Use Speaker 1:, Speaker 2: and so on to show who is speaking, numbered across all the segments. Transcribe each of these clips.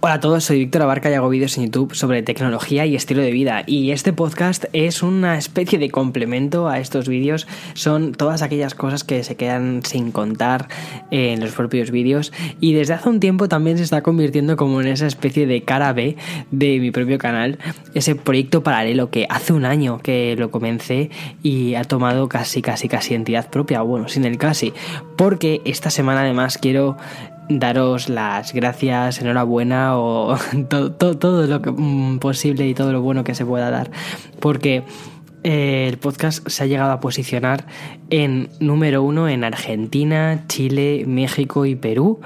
Speaker 1: Hola a todos, soy Víctor Abarca y hago vídeos en YouTube sobre tecnología y estilo de vida. Y este podcast es una especie de complemento a estos vídeos. Son todas aquellas cosas que se quedan sin contar en los propios vídeos. Y desde hace un tiempo también se está convirtiendo como en esa especie de cara B de mi propio canal. Ese proyecto paralelo que hace un año que lo comencé y ha tomado casi, casi, casi entidad propia. Bueno, sin el casi. Porque esta semana además quiero daros las gracias, enhorabuena o todo, lo que, mm, posible y todo lo bueno que se pueda dar. Porque eh, el podcast se ha llegado a posicionar en número uno en Argentina, Chile, México y Perú.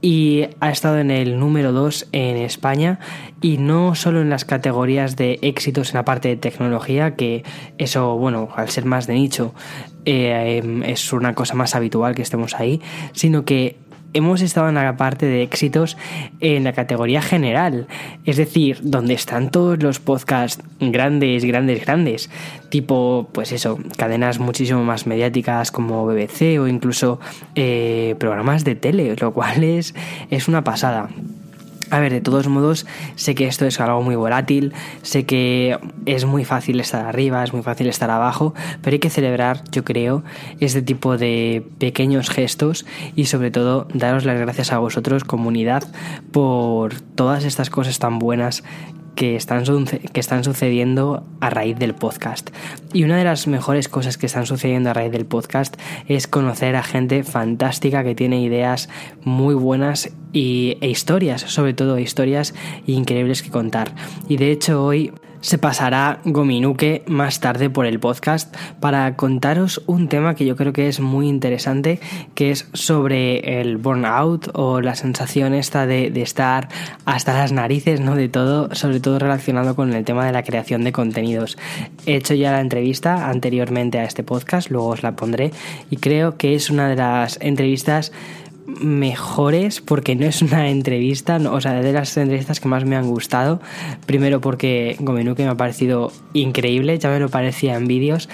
Speaker 1: Y ha estado en el número dos en España y no solo en las categorías de éxitos en la parte de tecnología, que eso, bueno, al ser más de nicho, eh, em, es una cosa más habitual que estemos ahí, sino que hemos estado en la parte de éxitos en la categoría general, es decir, donde están todos los podcasts grandes, grandes, grandes, tipo, pues eso, cadenas muchísimo más mediáticas como BBC o incluso eh, programas de tele, lo cual es, es una pasada. A ver, de todos modos, sé que esto es algo muy volátil, sé que es muy fácil estar arriba, es muy fácil estar abajo, pero hay que celebrar, yo creo, este tipo de pequeños gestos y sobre todo daros las gracias a vosotros, comunidad, por todas estas cosas tan buenas que están, que están sucediendo a raíz del podcast. Y una de las mejores cosas que están sucediendo a raíz del podcast es conocer a gente fantástica que tiene ideas muy buenas y, e historias, sobre todo historias increíbles que contar. Y de hecho hoy se pasará Gominuke más tarde por el podcast para contaros un tema que yo creo que es muy interesante, que es sobre el burnout o la sensación esta de, estar hasta las narices, ¿no? De todo, sobre todo relacionado con el tema de la creación de contenidos. He hecho ya la entrevista anteriormente a este podcast, luego os la pondré, y creo que es una de las entrevistas mejores porque no es una entrevista, o sea, de las entrevistas que más me han gustado. Primero porque Gomenuke me ha parecido increíble, ya me lo parecía en vídeos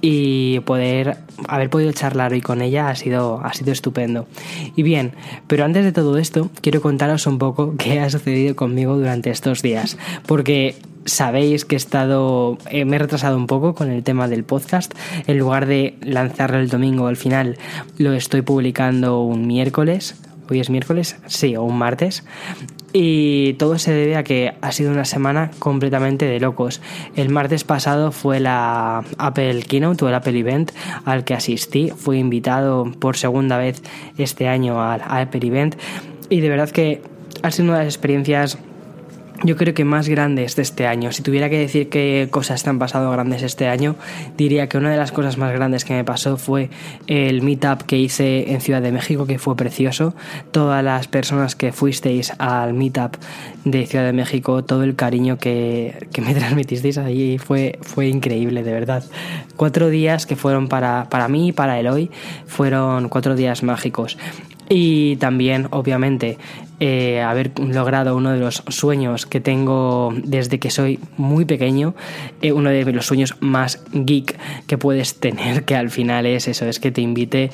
Speaker 1: y poder haber podido charlar hoy con ella ha sido, ha sido estupendo. Y bien, pero antes de todo esto, quiero contaros un poco qué ha sucedido conmigo durante estos días, porque sabéis que he estado, eh, me he retrasado un poco con el tema del podcast. En lugar de lanzarlo el domingo al final, lo estoy publicando un miércoles. Hoy es miércoles, sí, o un martes. Y todo se debe a que ha sido una semana completamente de locos. El martes pasado fue la Apple Keynote o el Apple Event al que asistí. Fui invitado por segunda vez este año al Apple Event. Y de verdad que ha sido una de las experiencias yo creo que más grandes de este año. Si tuviera que decir qué cosas te han pasado grandes este año, diría que una de las cosas más grandes que me pasó fue el meetup que hice en Ciudad de México, que fue precioso. Todas las personas que fuisteis al meetup de Ciudad de México, todo el cariño que, me transmitisteis allí fue, fue increíble, de verdad. Cuatro días que fueron para, para mí y para el hoy, fueron cuatro días mágicos. Y también, obviamente, eh, haber logrado uno de los sueños que tengo desde que soy muy pequeño, eh, uno de los sueños más geek que puedes tener, que al final es eso, es que te invite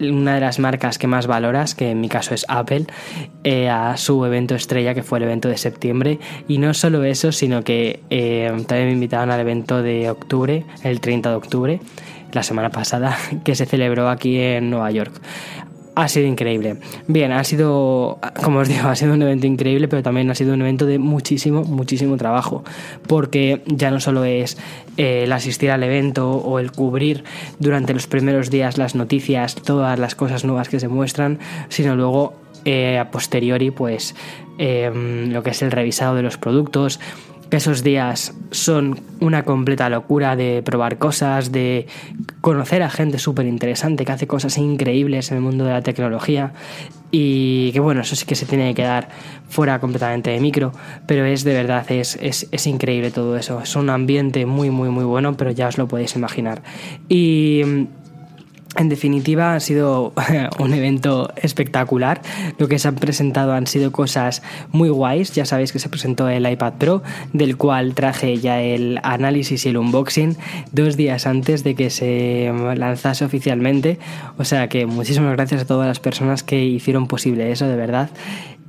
Speaker 1: una de las marcas que más valoras, que en mi caso es Apple, eh, a su evento estrella, que fue el evento de septiembre. Y no solo eso, sino que también me invitaron al evento de octubre, el 30 de octubre la semana pasada que se celebró aquí en Nueva York. Ha sido increíble. Bien, ha sido, como os digo, ha sido un evento increíble, pero también ha sido un evento de muchísimo, muchísimo trabajo, porque ya no solo es eh, el asistir al evento o el cubrir durante los primeros días las noticias, todas las cosas nuevas que se muestran, sino luego eh, a posteriori, pues eh, lo que es el revisado de los productos, esos días son una completa locura de probar cosas, de conocer a gente súper interesante que hace cosas increíbles en el mundo de la tecnología y que bueno, eso sí que se tiene que quedar fuera completamente de micro, pero es de verdad, es, es, es increíble todo eso, es un ambiente muy muy muy bueno, pero ya os lo podéis imaginar. Y en definitiva, ha sido un evento espectacular. Lo que se han presentado han sido cosas muy guays. Ya sabéis que se presentó el iPad Pro, del cual traje ya el análisis y el unboxing dos días antes de que se lanzase oficialmente. O sea que muchísimas gracias a todas las personas que hicieron posible eso, de verdad.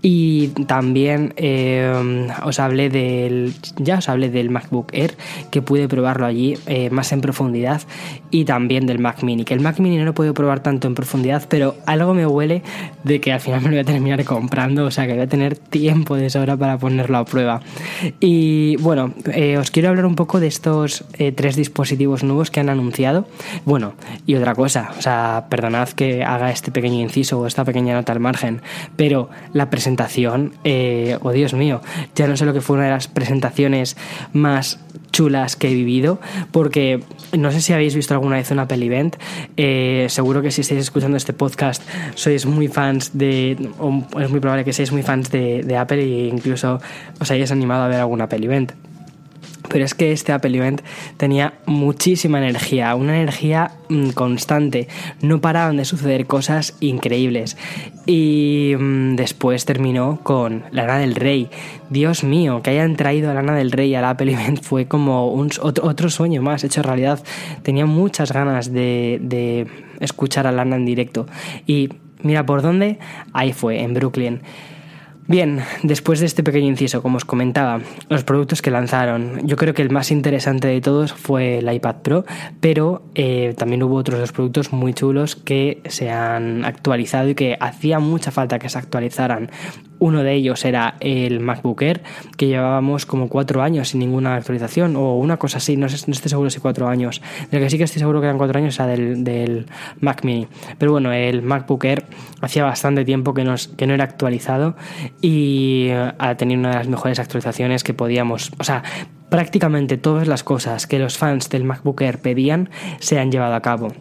Speaker 1: Y también eh, os hablé del. Ya os hablé del MacBook Air, que pude probarlo allí eh, más en profundidad. Y también del Mac Mini. Que el Mac Mini no lo he podido probar tanto en profundidad, pero algo me huele de que al final me lo voy a terminar comprando. O sea que voy a tener tiempo de sobra para ponerlo a prueba. Y bueno, eh, os quiero hablar un poco de estos tres dispositivos nuevos que han anunciado. Bueno, y otra cosa, o sea, perdonad que haga este pequeño inciso o esta pequeña nota al margen, pero la presentación eh, oh Dios mío, ya no sé lo que fue una de las presentaciones más chulas que he vivido, porque no sé si habéis visto alguna vez una Apple Event, eh, seguro que si estáis escuchando este podcast sois muy fans de, o es muy probable que seáis muy fans de, de Apple e incluso os hayáis animado a ver alguna Apple Event. Pero es que este Apple Event tenía muchísima energía, una energía mm, constante. No paraban de suceder cosas increíbles. Y mm, después terminó con Lana del Rey. Dios mío, que hayan traído a Lana del Rey al Apple Event fue como un, otro, sueño más hecho realidad. Tenía muchas ganas de, de escuchar a Lana en directo. Y mira por dónde, ahí fue, en Brooklyn. Bien, después de este pequeño inciso, como os comentaba, los productos que lanzaron, yo creo que el más interesante de todos fue el iPad Pro, pero eh, también hubo otros dos productos muy chulos que se han actualizado y que hacía mucha falta que se actualizaran. Uno de ellos era el MacBook Air, que llevábamos como cuatro años sin ninguna actualización, o una cosa así, no, estoy seguro si cuatro años. Del que sí que estoy seguro que eran cuatro años era del, Mac Mini. Pero bueno, el MacBook Air hacía bastante tiempo que, nos, que no era actualizado y ha tenido una de las mejores actualizaciones que podíamos. O sea, prácticamente todas las cosas que los fans del MacBook Air pedían se han llevado a cabo.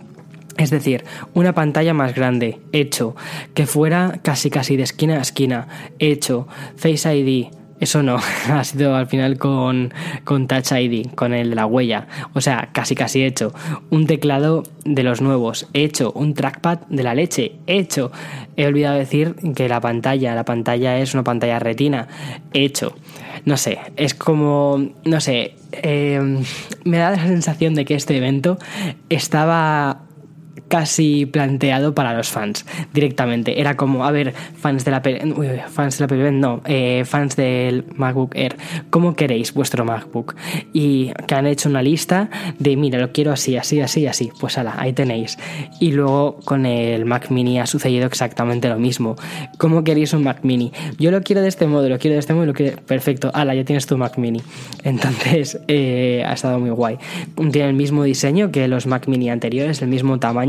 Speaker 1: Es decir, una pantalla más grande, hecho, que fuera casi casi de esquina a esquina, hecho, Face ID, eso no, ha sido al final con, con Touch ID, con el de la huella. O sea, casi casi hecho. Un teclado de los nuevos, hecho. Un trackpad de la leche, hecho. He olvidado decir que la pantalla, la pantalla es una pantalla retina, hecho. No sé, es como, no sé, eh, me da la sensación de que este evento estaba casi planteado para los fans directamente. Era como, a ver, fans de la fans de la no, eh, fans del MacBook Air, ¿cómo queréis vuestro MacBook? Y que han hecho una lista de, mira, lo quiero así, así, así, así. Pues ala, ahí tenéis. Y luego con el Mac Mini ha sucedido exactamente lo mismo. ¿Cómo queréis un Mac Mini? Yo lo quiero de este modo, lo quiero de este modo, lo quiero... Perfecto, ala, ya tienes tu Mac Mini. Entonces, eh, ha estado muy guay. Tiene el mismo diseño que los Mac Mini anteriores, el mismo tamaño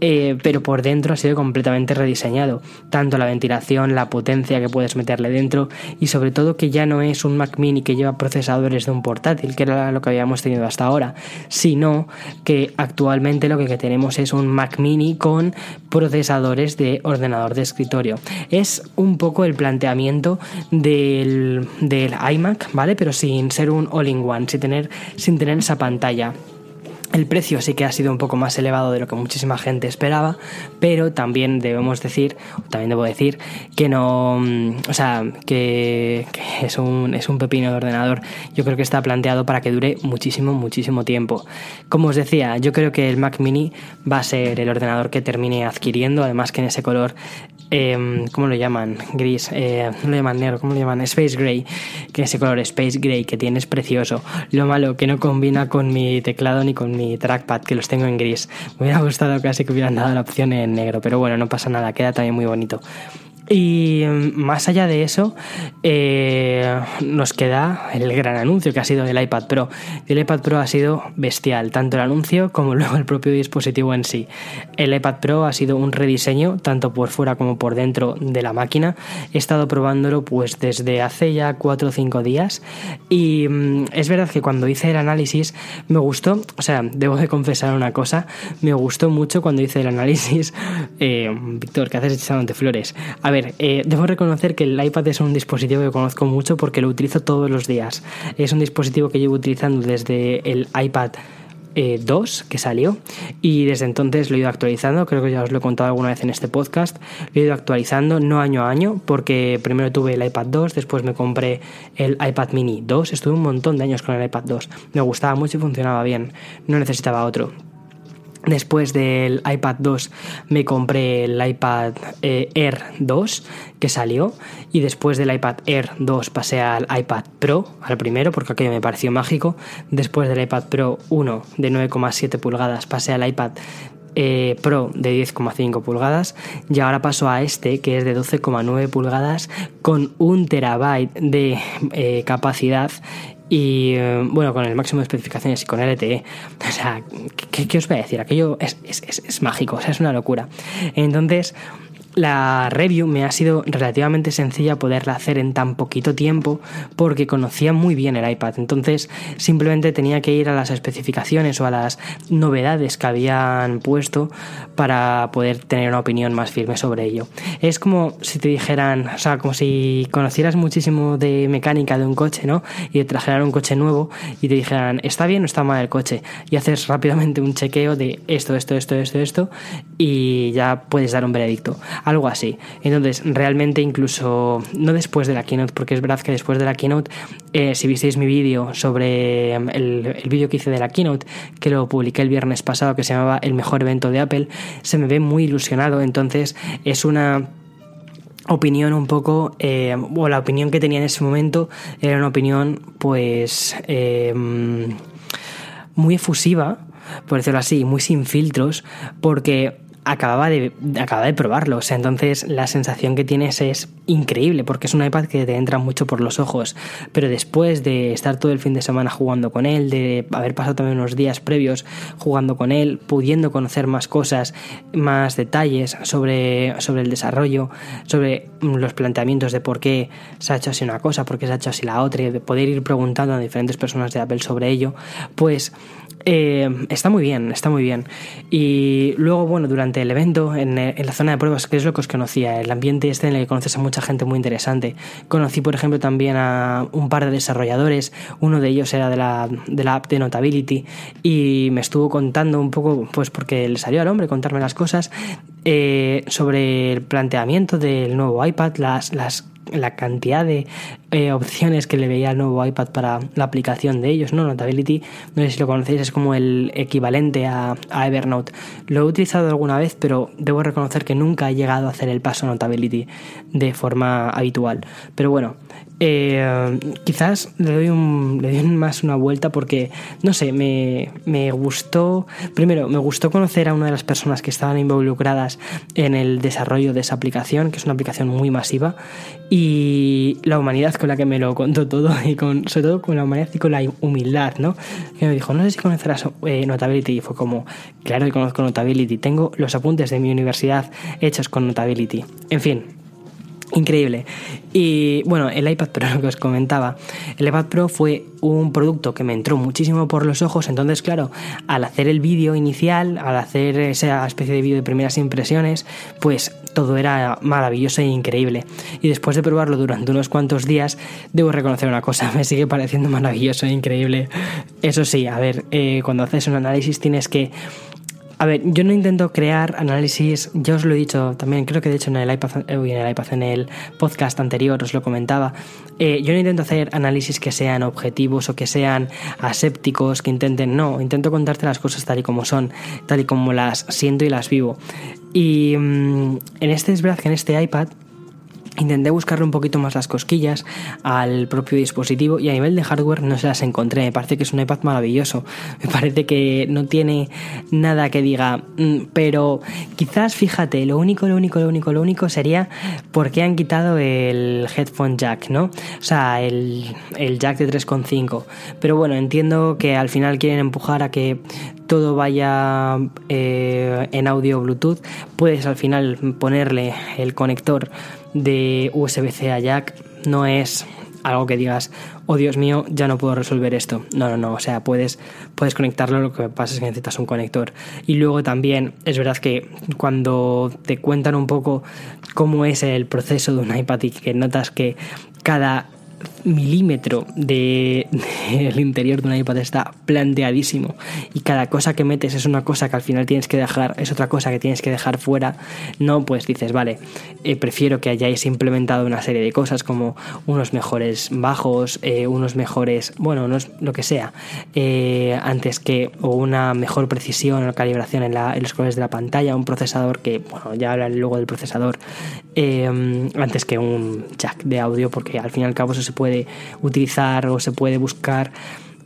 Speaker 1: eh, pero por dentro ha sido completamente rediseñado. Tanto la ventilación, la potencia que puedes meterle dentro y sobre todo que ya no es un Mac mini que lleva procesadores de un portátil, que era lo que habíamos tenido hasta ahora, sino que actualmente lo que tenemos es un Mac mini con procesadores de ordenador de escritorio. Es un poco el planteamiento del, del iMac, ¿vale? Pero sin ser un all-in-one, sin tener, sin tener esa pantalla. El precio sí que ha sido un poco más elevado de lo que muchísima gente esperaba, pero también debemos decir, también debo decir, que no, mm, o sea, que, es, un, es un pepino de ordenador. Yo creo que está planteado para que dure muchísimo, muchísimo tiempo. Como os decía, yo creo que el Mac Mini va a ser el ordenador que termine adquiriendo, además que en ese color eh, ¿cómo lo llaman? Gris, eh, no lo llaman negro, ¿cómo lo llaman? Space Gray, que ese color Space Gray que tiene es precioso. Lo malo que no combina con mi teclado ni con mi trackpad, que los tengo en gris. Me hubiera gustado casi que hubieran dado la opción en negro, pero bueno, no pasa nada, queda también muy bonito. Y más allá de eso, eh, nos queda el gran anuncio que ha sido el iPad Pro. El iPad Pro ha sido bestial, tanto el anuncio como luego el propio dispositivo en sí. El iPad Pro ha sido un rediseño, tanto por fuera como por dentro de la máquina. He estado probándolo pues desde hace ya 4 o 5 días y mm, es verdad que cuando hice el análisis me gustó, o sea, debo de confesar una cosa, me gustó mucho cuando hice el análisis, eh, Víctor, ¿qué haces echándote flores? A ver, eh, debo reconocer que el iPad es un dispositivo que conozco mucho porque lo utilizo todos los días. Es un dispositivo que llevo utilizando desde el iPad 2 eh, que salió y desde entonces lo he ido actualizando, creo que ya os lo he contado alguna vez en este podcast, lo he ido actualizando no año a año porque primero tuve el iPad 2, después me compré el iPad mini 2, estuve un montón de años con el iPad 2, me gustaba mucho y funcionaba bien, no necesitaba otro. Después del iPad 2 me compré el iPad eh, Air 2 que salió y después del iPad Air 2 pasé al iPad Pro, al primero porque aquello me pareció mágico. Después del iPad Pro 1 de 9,7 pulgadas pasé al iPad eh, Pro de 10,5 pulgadas y ahora paso a este que es de 12,9 pulgadas con un terabyte de eh, capacidad y eh, bueno, con el máximo de especificaciones y con LTE. O sea, ¿qué, os voy a decir? Aquello es, es, es mágico, o sea, es una locura. Entonces, la review me ha sido relativamente sencilla poderla hacer en tan poquito tiempo porque conocía muy bien el iPad. Entonces simplemente tenía que ir a las especificaciones o a las novedades que habían puesto para poder tener una opinión más firme sobre ello. Es como si te dijeran, o sea, como si conocieras muchísimo de mecánica de un coche, ¿no? Y te trajeran un coche nuevo y te dijeran, ¿está bien o está mal el coche? Y haces rápidamente un chequeo de esto, esto, esto, esto, esto y ya puedes dar un veredicto algo así. Entonces, realmente incluso, no después de la keynote, porque es verdad que después de la keynote, eh, si visteis mi vídeo sobre em, el, vídeo que hice de la keynote, que lo publiqué el viernes pasado, que se llamaba El mejor evento de Apple, se me ve muy ilusionado. Entonces, es una opinión un poco, eh, o la opinión que tenía en ese momento era una opinión pues eh, muy efusiva, por decirlo así, muy sin filtros, porque acababa de, acababa de probarlo. Entonces la sensación que tienes es increíble, porque es un iPad que te entra mucho por los ojos. Pero después de estar todo el fin de semana jugando con él, de haber pasado también unos días previos jugando con él, pudiendo conocer más cosas, más detalles sobre, sobre el desarrollo, sobre los planteamientos de por qué se ha hecho así una cosa, por qué se ha hecho así la otra, y de poder ir preguntando a diferentes personas de Apple sobre ello, pues eh, está muy bien, está muy bien. Y luego, bueno, durante el evento, en, la zona de pruebas, que es lo que os conocía, el ambiente este en el que conoces a mucha gente muy interesante. Conocí, por ejemplo, también a un par de desarrolladores, uno de ellos era de la, de la app de Notability, y me estuvo contando un poco, pues porque le salió al hombre contarme las cosas, eh, sobre el planteamiento del nuevo iPad, las, las la cantidad de eh, opciones que le veía al nuevo iPad para la aplicación de ellos, ¿no? Notability, no sé si lo conocéis, es como el equivalente a, a, Evernote. Lo he utilizado alguna vez, pero debo reconocer que nunca he llegado a hacer el paso Notability de forma habitual. Pero bueno, eh, quizás le doy, más una vuelta porque, no sé, me, me, gustó, primero, me gustó conocer a una de las personas que estaban involucradas en el desarrollo de esa aplicación, que es una aplicación muy masiva, y la humanidad con la que me lo contó todo, y con, sobre todo con la humanidad y con la humildad, ¿no? Que me dijo, no sé si conocerás eh, Notability, y fue como, claro que conozco Notability, tengo los apuntes de mi universidad hechos con Notability. En fin, Increíble. Y bueno, el iPad Pro, lo que os comentaba, el iPad Pro fue un producto que me entró muchísimo por los ojos, entonces claro, al hacer el vídeo inicial, al hacer esa especie de vídeo de primeras impresiones, pues todo era maravilloso e increíble. Y después de probarlo durante unos cuantos días, debo reconocer una cosa, me sigue pareciendo maravilloso e increíble. Eso sí, a ver, eh, cuando haces un análisis tienes que a ver, yo no intento crear análisis, ya os lo he dicho también, creo que de hecho en el iPad, en el, iPad, en el podcast anterior os lo comentaba, eh, yo no intento hacer análisis que sean objetivos o que sean asépticos, que intenten, no, intento contarte las cosas tal y como son, tal y como las siento y las vivo. Y mm, en este es verdad que en este iPad Intenté buscarle un poquito más las cosquillas al propio dispositivo y a nivel de hardware no se las encontré. Me parece que es un iPad maravilloso. Me parece que no tiene nada que diga, mm, pero quizás fíjate, lo único, lo único, lo único, lo único sería por qué han quitado el headphone jack, ¿no? O sea, el, el jack de 3.5. Pero bueno, entiendo que al final quieren empujar a que todo vaya eh, en audio Bluetooth. Puedes al final ponerle el conector de USB-C a jack no es algo que digas, oh Dios mío, ya no puedo resolver esto. No, no, no, o sea, puedes, puedes conectarlo, lo que pasa es que necesitas un conector. Y luego también es verdad que cuando te cuentan un poco cómo es el proceso de un iPad y que notas que cada milímetro del de, interior de un iPad está planteadísimo. Y cada cosa que metes es una cosa que al final tienes que dejar, es otra cosa que tienes que dejar fuera, no, pues dices, vale, eh, prefiero que hayáis implementado una serie de cosas como unos mejores bajos, eh, unos mejores, bueno, lo que sea, eh, antes que, o una mejor precisión o calibración en, la, en, los colores de la pantalla, un procesador que, bueno, ya hablaré luego del procesador, antes que un jack de audio, porque al fin y al cabo eso se puede utilizar o se puede buscar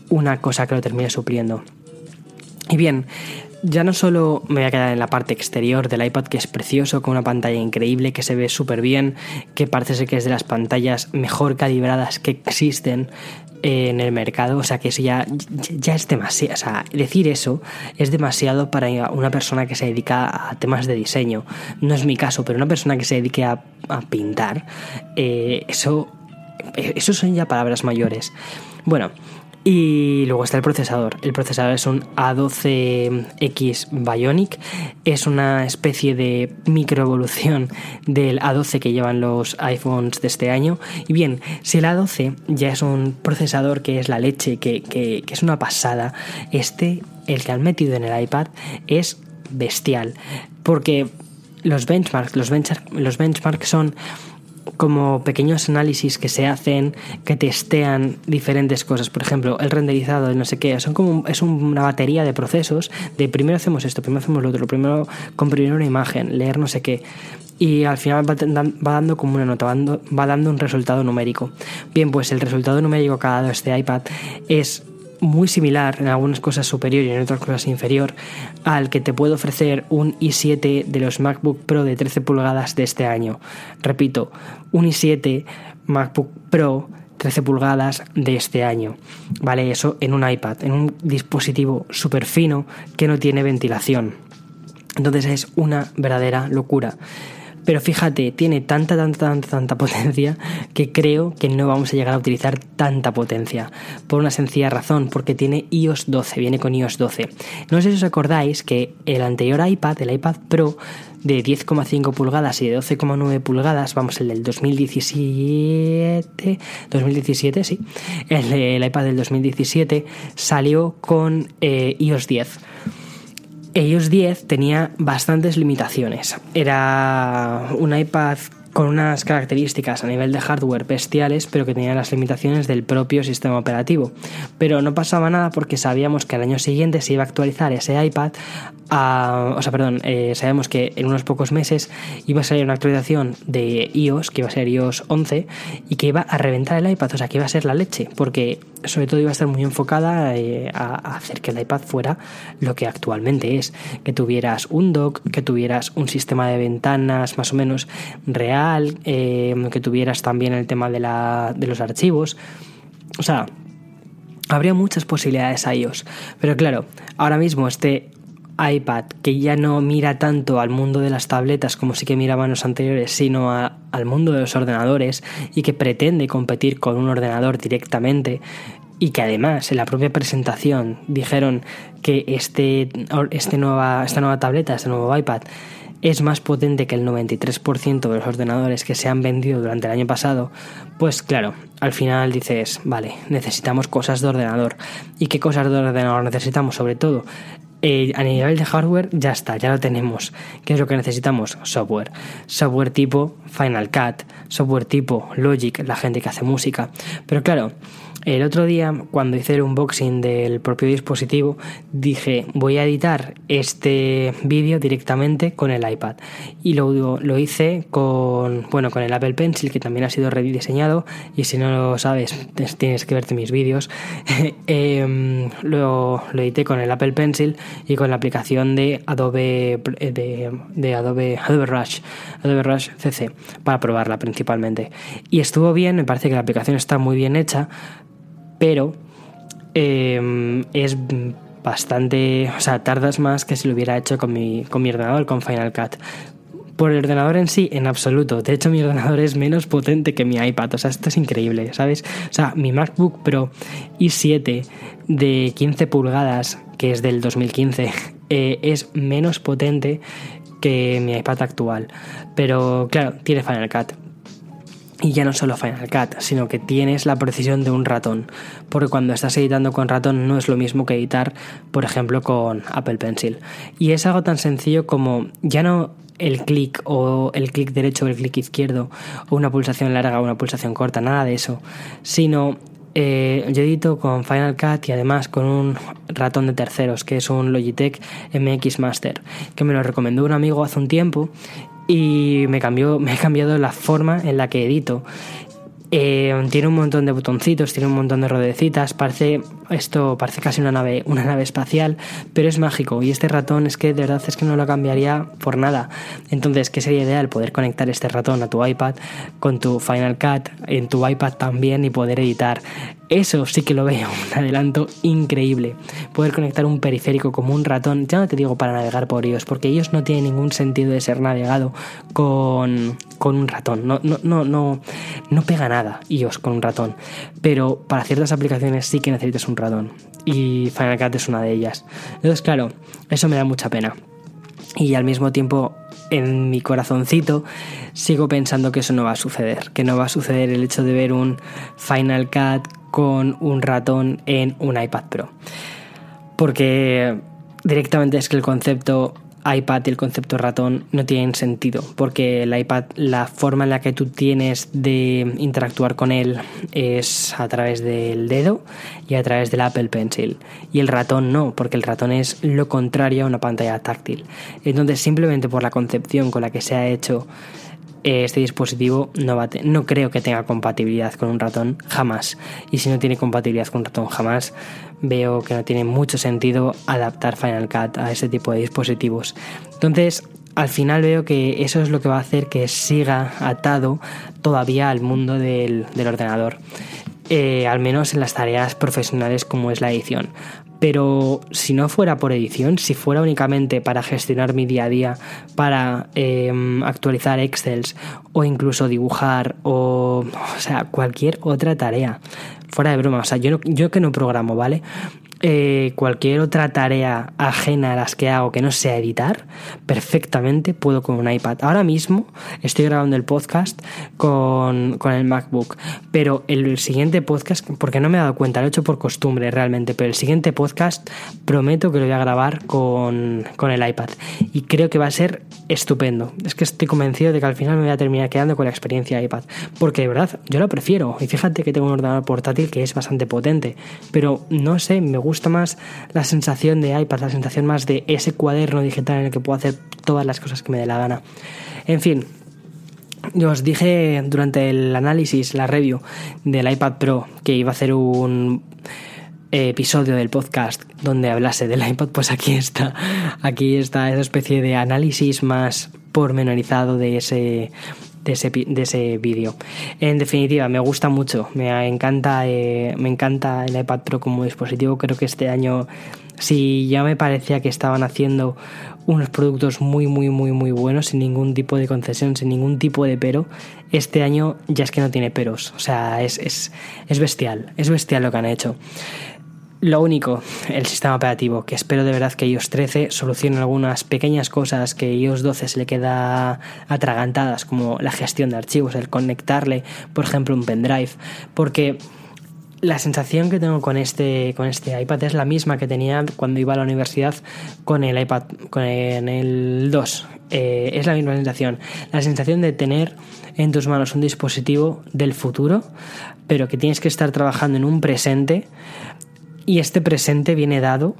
Speaker 1: una cosa que lo termine supliendo. Y bien, ya no solo me voy a quedar en la parte exterior del iPad, que es precioso, con una pantalla increíble, que se ve súper bien, que parece ser que es de las pantallas mejor calibradas que existen en el mercado. O sea, que eso ya, ya es demasiado. O sea, decir eso es demasiado para una persona que se dedica a temas de diseño. No es mi caso, pero una persona que se dedique a, pintar, eh, eso eso son ya palabras mayores. Bueno, y luego está el procesador. El procesador es un A12X Bionic. Es una especie de microevolución del A12 que llevan los iPhones de este año. Y bien, si el A12 ya es un procesador que es la leche, que, que es una pasada, este, el que han metido en el iPad, es bestial. Porque los benchmarks, los, los benchmarks son como pequeños análisis que se hacen que testean diferentes cosas. Por ejemplo, el renderizado de no sé qué. Son como, es una batería de procesos de primero hacemos esto, primero hacemos lo otro, primero comprimir una imagen, leer no sé qué. Y al final va, dando como una nota, va dando un resultado numérico. Bien, pues el resultado numérico que ha dado este iPad es muy similar, en algunas cosas superior y en otras cosas inferior, al que te puede ofrecer un i7 de los MacBook Pro de 13 pulgadas de este año. Repito, un i7 MacBook Pro 13 pulgadas de este año. Vale, eso en un iPad, en un dispositivo súper fino que no tiene ventilación. Entonces es una verdadera locura. Pero fíjate, tiene tanta, tanta, tanta, tanta potencia que creo que no vamos a llegar a utilizar tanta potencia. Por una sencilla razón, porque tiene iOS 12, viene con iOS 12. No sé si os acordáis que el anterior iPad, el iPad Pro, de 10,5 pulgadas y de 12,9 pulgadas, vamos, el del 2017, 2017, sí, el, iPad del 2017 salió con eh, iOS 10 iOS 10 tenía bastantes limitaciones. Era un iPad con unas características a nivel de hardware bestiales, pero que tenía las limitaciones del propio sistema operativo. Pero no pasaba nada porque sabíamos que al año siguiente se iba a actualizar ese iPad o sea, perdón, eh, sabemos que en unos pocos meses iba a salir una actualización de iOS, que iba a ser iOS 11, y que iba a reventar el iPad, o sea, que iba a ser la leche, porque sobre todo iba a estar muy enfocada eh, a, hacer que el iPad fuera lo que actualmente es, que tuvieras un dock, que tuvieras un sistema de ventanas más o menos real, eh, que tuvieras también el tema de, la, de los archivos, o sea, habría muchas posibilidades a iOS, pero claro, ahora mismo este iPad que ya no mira tanto al mundo de las tabletas como sí que miraban los anteriores, sino al mundo de los ordenadores y que pretende competir con un ordenador directamente y que además en la propia presentación dijeron que este, este nueva, esta nueva tableta, este nuevo iPad es más potente que el 93% de los ordenadores que se han vendido durante el año pasado, pues claro, al final dices, vale, necesitamos cosas de ordenador. ¿Y qué cosas de ordenador necesitamos? Sobre todo, eh, a nivel de hardware ya está, ya lo tenemos. ¿Qué es lo que necesitamos? Software. Software tipo Final Cut, software tipo Logic, la gente que hace música. Pero claro, el otro día, cuando hice el unboxing del propio dispositivo, dije, voy a editar este vídeo directamente con el iPad. Y lo, lo hice con, bueno, con el Apple Pencil, que también ha sido rediseñado. Y si no lo sabes, tienes que verte mis vídeos. Em, lo, edité con el Apple Pencil y con la aplicación de Adobe, de, de Adobe, Adobe Rush, Adobe Rush CC, para probarla principalmente. Y estuvo bien, me parece que la aplicación está muy bien hecha pero em, es bastante, o sea, tardas más que si lo hubiera hecho con mi, con mi ordenador, con Final Cut. Por el ordenador en sí, en absoluto. De hecho, mi ordenador es menos potente que mi iPad. O sea, esto es increíble, ¿sabes? O sea, mi MacBook Pro i7 de 15 pulgadas, que es del 2015, eh, es menos potente que mi iPad actual. Pero claro, tiene Final Cut. Y ya no solo Final Cut, sino que tienes la precisión de un ratón. Porque cuando estás editando con ratón no es lo mismo que editar, por ejemplo, con Apple Pencil. Y es algo tan sencillo como ya no el clic o el clic derecho o el clic izquierdo, o una pulsación larga o una pulsación corta, nada de eso, sino eh, yo edito con Final Cut y además con un ratón de terceros, que es un Logitech MX Master, que me lo recomendó un amigo hace un tiempo y me cambió, me ha cambiado la forma en la que edito. Eh, tiene un montón de botoncitos, tiene un montón de rodecitas, parece esto parece casi una nave, una nave espacial, pero es mágico y este ratón es que de verdad es que no lo cambiaría por nada. Entonces, ¿qué sería ideal? Poder conectar este ratón a tu iPad con tu Final Cut en tu iPad también y poder editar. Eso sí que lo veo, un adelanto increíble. Poder conectar un periférico como un ratón, ya no te digo para navegar por ellos, porque ellos no tienen ningún sentido de ser navegado con, con un ratón. No, no, no, no, no pega nada iOS con un ratón. Pero para ciertas aplicaciones sí que necesitas un ratón. Y Final Cut es una de ellas. Entonces, claro, eso me da mucha pena. Y al mismo tiempo, en mi corazoncito, sigo pensando que eso no va a suceder. Que no va a suceder el hecho de ver un Final Cut con un ratón en un iPad Pro. Porque directamente es que el concepto iPad y el concepto ratón no tienen sentido, porque el iPad, la forma en la que tú tienes de interactuar con él es a través del dedo y a través del Apple Pencil. Y el ratón no, porque el ratón es lo contrario a una pantalla táctil. Entonces, simplemente por la concepción con la que se ha hecho este dispositivo no, va no creo que tenga compatibilidad con un ratón jamás. Y si no tiene compatibilidad con un ratón jamás, veo que no tiene mucho sentido adaptar Final Cut a ese tipo de dispositivos. Entonces, al final veo que eso es lo que va a hacer que siga atado todavía al mundo del, ordenador. Eh, al menos en las tareas profesionales como es la edición. Pero si no fuera por edición, si fuera únicamente para gestionar mi día a día, para em, actualizar Excels o incluso dibujar o, o sea, cualquier otra tarea, fuera de broma, o sea, yo, yo que no programo, ¿vale? Eh, cualquier otra tarea ajena a las que hago que no sea editar, perfectamente puedo con un iPad. Ahora mismo estoy grabando el podcast con, el MacBook, pero el siguiente podcast, porque no me he dado cuenta, lo he hecho por costumbre realmente, pero el siguiente podcast prometo que lo voy a grabar con, con el iPad y creo que va a ser estupendo. Es que estoy convencido de que al final me voy a terminar quedando con la experiencia iPad, porque de verdad yo lo prefiero y fíjate que tengo un ordenador portátil que es bastante potente, pero no sé, me gusta gusta más la sensación de iPad, la sensación más de ese cuaderno digital en el que puedo hacer todas las cosas que me dé la gana. En fin, yo os dije durante el análisis, la review del iPad Pro, que iba a hacer un episodio del podcast donde hablase del iPad, pues aquí está. Aquí está esa especie de análisis más pormenorizado de ese de ese, de ese vídeo. En definitiva, me gusta mucho, me encanta, eh, me encanta el iPad Pro como dispositivo. Creo que este año, si ya me parecía que estaban haciendo unos productos muy, muy, muy, muy buenos, sin ningún tipo de concesión, sin ningún tipo de pero, este año ya es que no tiene peros. O sea, es, es, es bestial, es bestial lo que han hecho. Lo único, el sistema operativo, que espero de verdad que iOS 13 solucione algunas pequeñas cosas que iOS 12 se le queda atragantadas, como la gestión de archivos, el conectarle, por ejemplo, un pendrive, porque la sensación que tengo con este, con este iPad es la misma que tenía cuando iba a la universidad con el iPad, con el 2. Eh, es la misma sensación. La sensación de tener en tus manos un dispositivo del futuro, pero que tienes que estar trabajando en un presente y este presente viene dado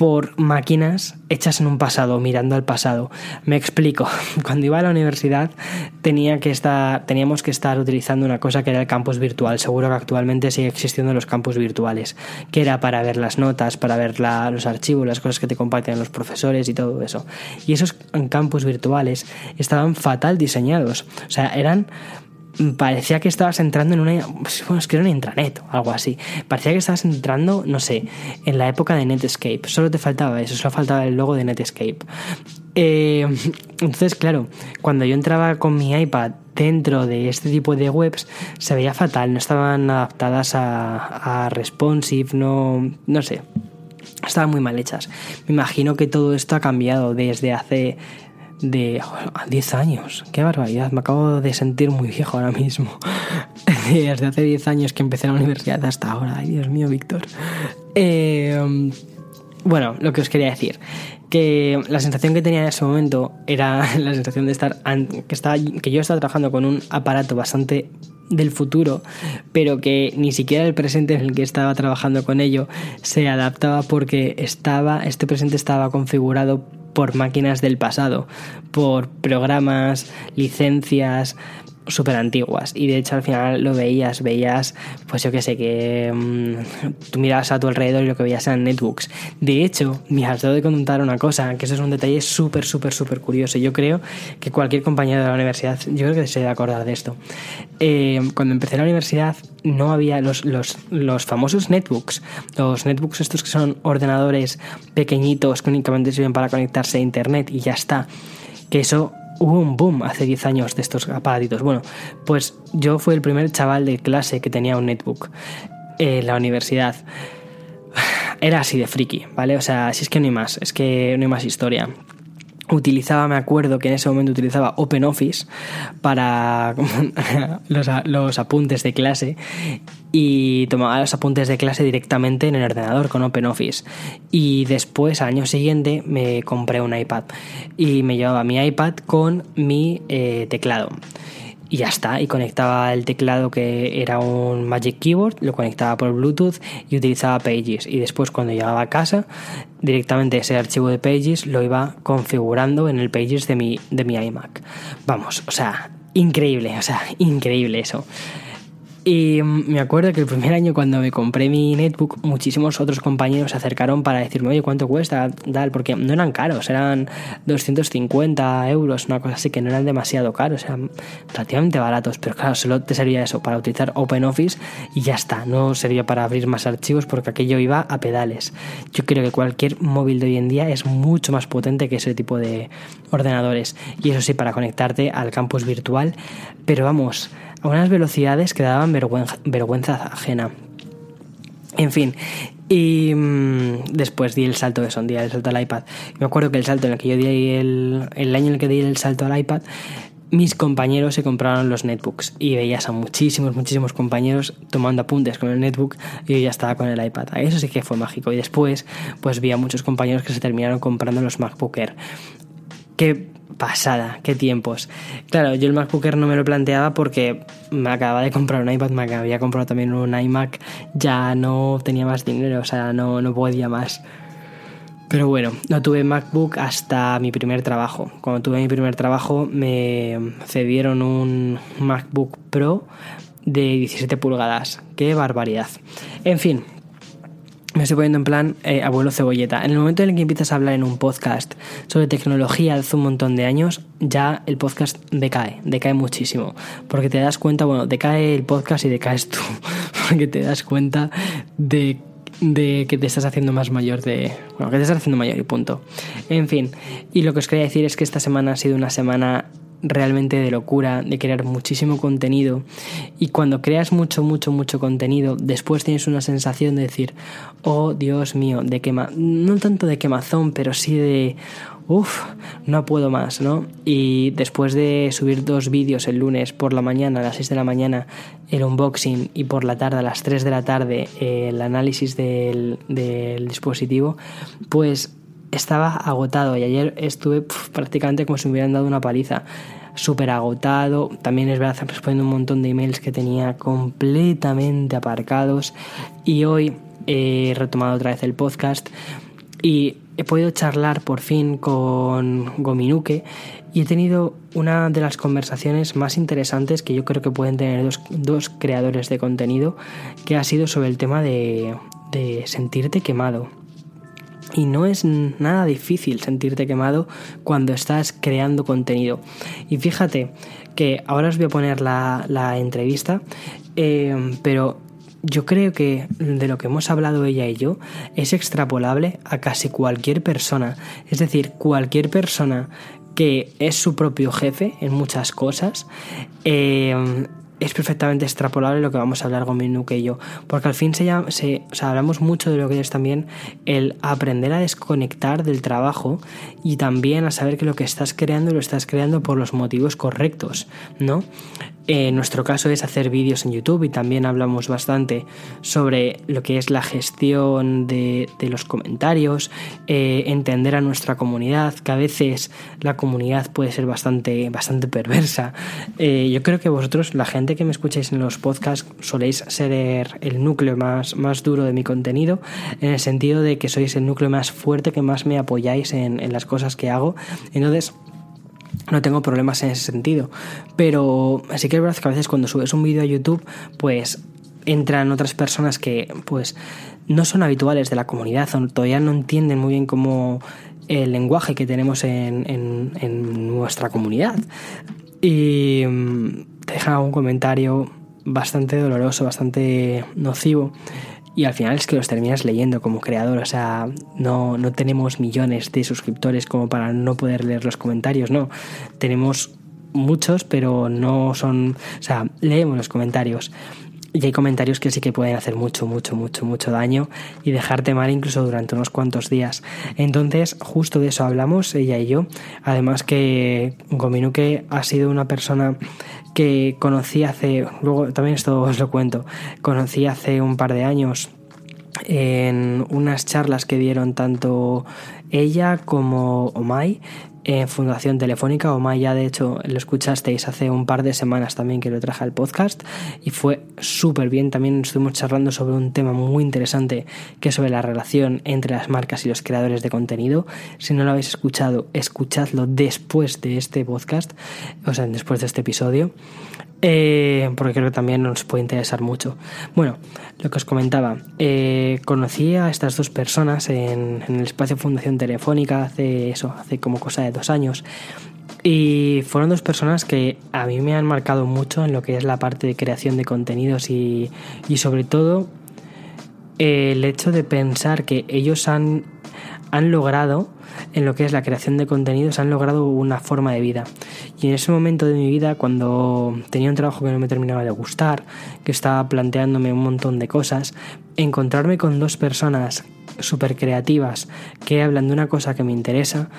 Speaker 1: por máquinas hechas en un pasado, mirando al pasado. Me explico. Cuando iba a la universidad tenía que estar, teníamos que estar utilizando una cosa que era el campus virtual. Seguro que actualmente sigue existiendo los campus virtuales, que era para ver las notas, para ver los archivos, las cosas que te comparten los profesores y todo eso. Y esos campus virtuales estaban fatal diseñados. O sea, eran parecía que estabas entrando en una. Bueno, es que era una intranet o algo así. Parecía que estabas entrando, no sé, en la época de Netscape. Solo te faltaba eso, solo faltaba el logo de Netscape. Eh, entonces, claro, cuando yo entraba con mi iPad dentro de este tipo de webs, se veía fatal, no estaban adaptadas a, a responsive, no, no sé. Estaban muy mal hechas. Me imagino que todo esto ha cambiado desde hace de 10 años. Qué barbaridad, me acabo de sentir muy viejo ahora mismo. Desde hace 10 años que empecé la universidad hasta ahora. Ay, Dios mío, Víctor. Eh, bueno, lo que os quería decir, que la sensación que tenía en ese momento era la sensación de estar que que yo estaba trabajando con un aparato bastante del futuro, pero que ni siquiera el presente en el que estaba trabajando con ello se adaptaba porque estaba este presente estaba configurado por máquinas del pasado, por programas, licencias, súper antiguas y de hecho al final lo veías, veías pues yo que sé que mm, tú mirabas a tu alrededor y lo que veías eran netbooks. De hecho, me dado de contar una cosa, que eso es un detalle súper, súper, súper curioso. Yo creo que cualquier compañero de la universidad, yo creo que se debe acordar de esto. Eh, cuando empecé la universidad no había los, los, los famosos netbooks, los netbooks estos que son ordenadores pequeñitos que únicamente sirven para conectarse a internet y ya está. Que eso hubo un boom hace 10 años de estos aparatitos. Bueno, pues yo fui el primer chaval de clase que tenía un netbook en la universidad. Era así de friki, ¿vale? O sea, si es que no hay más, es que no hay más historia utilizaba, me acuerdo que en ese momento utilizaba OpenOffice para los, apuntes de clase y tomaba los apuntes de clase directamente en el ordenador con OpenOffice. Y después, al año siguiente, me compré un iPad y me llevaba mi iPad con mi eh, teclado y ya está. Y conectaba el teclado que era un Magic Keyboard, lo conectaba por Bluetooth y utilizaba Pages. Y después cuando llegaba a casa, directamente ese archivo de Pages lo iba configurando en el Pages de mi, de mi iMac. Vamos, o sea, increíble, o sea, increíble eso. Y me acuerdo que el primer año cuando me compré mi netbook, muchísimos otros compañeros se acercaron para decirme, oye, ¿cuánto cuesta? Tal, porque no eran caros, eran 250 euros, una cosa así que no eran demasiado caros, eran relativamente baratos, pero claro, solo te servía eso para utilizar OpenOffice y ya está, no servía para abrir más archivos porque aquello iba a pedales. Yo creo que cualquier móvil de hoy en día es mucho más potente que ese tipo de ordenadores y eso sí, para conectarte al campus virtual, pero vamos, a unas velocidades que daban vergüenza, ajena. En fin, y mm, después di el salto de son, di el salto al iPad. Me acuerdo que el salto en el que yo di el, el año en el que di el salto al iPad, mis compañeros se compraron los netbooks y veías a muchísimos, muchísimos compañeros tomando apuntes con el netbook y yo ya estaba con el iPad. Eso sí que fue mágico. Y después, pues vi a muchos compañeros que se terminaron comprando los MacBook Air. Que pasada, qué tiempos. Claro, yo el MacBook Air no me lo planteaba porque me acababa de comprar un iPad, me había comprado también un iMac, ya no tenía más dinero, o sea, no, no podía más. Pero bueno, no tuve MacBook hasta mi primer trabajo. Cuando tuve mi primer trabajo me cedieron un MacBook Pro de 17 pulgadas. Qué barbaridad. En fin, me estoy poniendo en plan eh, abuelo cebolleta. En el momento en el que empiezas a hablar en un podcast sobre tecnología hace un montón de años, ya el podcast decae, decae muchísimo. Porque te das cuenta, bueno, decae el podcast y decaes tú. Porque te das cuenta de, de que te estás haciendo más mayor de... Bueno, que te estás haciendo mayor y punto. En fin, y lo que os quería decir es que esta semana ha sido una semana realmente de locura, de crear muchísimo contenido y cuando creas mucho, mucho, mucho contenido, después tienes una sensación de decir, oh Dios mío, de quema, no tanto de quemazón, pero sí de, uff, no puedo más, ¿no? Y después de subir dos vídeos el lunes por la mañana, a las 6 de la mañana, el unboxing y por la tarde, a las 3 de la tarde, el análisis del, del dispositivo, pues estaba agotado y ayer estuve prácticamente como si me hubieran dado una paliza. Súper agotado. También es verdad, respondiendo un montón de emails que tenía completamente aparcados. Y hoy he retomado otra vez el podcast y he podido charlar por fin con Gominuke y he tenido una de las conversaciones más interesantes que yo creo que pueden tener dos, dos creadores de contenido, que ha sido sobre el tema de sentirte quemado y no es nada difícil sentirte quemado cuando estás creando contenido. Y fíjate que ahora os voy a poner la, entrevista, eh, pero yo creo que de lo que hemos hablado ella y yo es extrapolable a casi cualquier persona. Es decir, cualquier persona que es su propio jefe en muchas cosas, eh, es perfectamente extrapolable lo que vamos a hablar con Minuque y yo, porque al fin se, llama, se o sea, hablamos mucho de lo que es también el aprender a desconectar del trabajo y también a saber que lo que estás creando lo estás creando por los motivos correctos, ¿no? En nuestro caso es hacer vídeos en YouTube y también hablamos bastante sobre lo que es la gestión de, los comentarios, eh, entender a nuestra comunidad, que a veces la comunidad puede ser bastante, bastante perversa. Eh, yo creo que vosotros, la gente que me escucháis en los podcasts, soléis ser el núcleo más, más duro de mi contenido, en el sentido de que sois el núcleo más fuerte, que más me apoyáis en, en las cosas que hago. Entonces, no tengo problemas en ese sentido. Pero sí que es verdad que a veces cuando subes un vídeo a YouTube, pues entran otras personas que pues no son habituales de la comunidad todavía no entienden muy bien cómo el lenguaje que tenemos en, en, nuestra comunidad. Y mm, te dejan un comentario bastante doloroso, bastante nocivo y al final es que los terminas leyendo como creador, o sea, no, no tenemos millones de suscriptores como para no poder leer los comentarios, no, tenemos muchos, pero no son, o sea, leemos los comentarios. Y hay comentarios que sí que pueden hacer mucho, mucho, mucho, mucho daño y dejarte mal incluso durante unos cuantos días. Entonces, justo de eso hablamos, ella y yo. Además que Gominuke ha sido una persona que conocí hace, luego también esto os lo cuento, conocí hace un par de años en unas charlas que dieron tanto ella como Omai en Fundación Telefónica. Omai ya de hecho lo escuchasteis hace un par de semanas también que lo traje al podcast y fue súper bien. También estuvimos charlando sobre un tema muy interesante que es sobre la relación entre las marcas y los creadores de contenido. Si no lo habéis escuchado, escuchadlo después de este podcast, o sea, después de este episodio. Eh, porque creo que también nos puede interesar mucho. Bueno, lo que os comentaba, eh, conocí a estas dos personas en, el espacio Fundación Telefónica hace eso, hace como cosa de dos años. Y fueron dos personas que a mí me han marcado mucho en lo que es la parte de creación de contenidos y, y sobre todo el hecho de pensar que ellos han, han logrado en lo que es la creación de contenidos han logrado una forma de vida. Y en ese momento de mi vida, cuando tenía un trabajo que no me terminaba de gustar, que estaba planteándome un montón de cosas, encontrarme con dos personas súper creativas que hablan de una cosa que me interesa,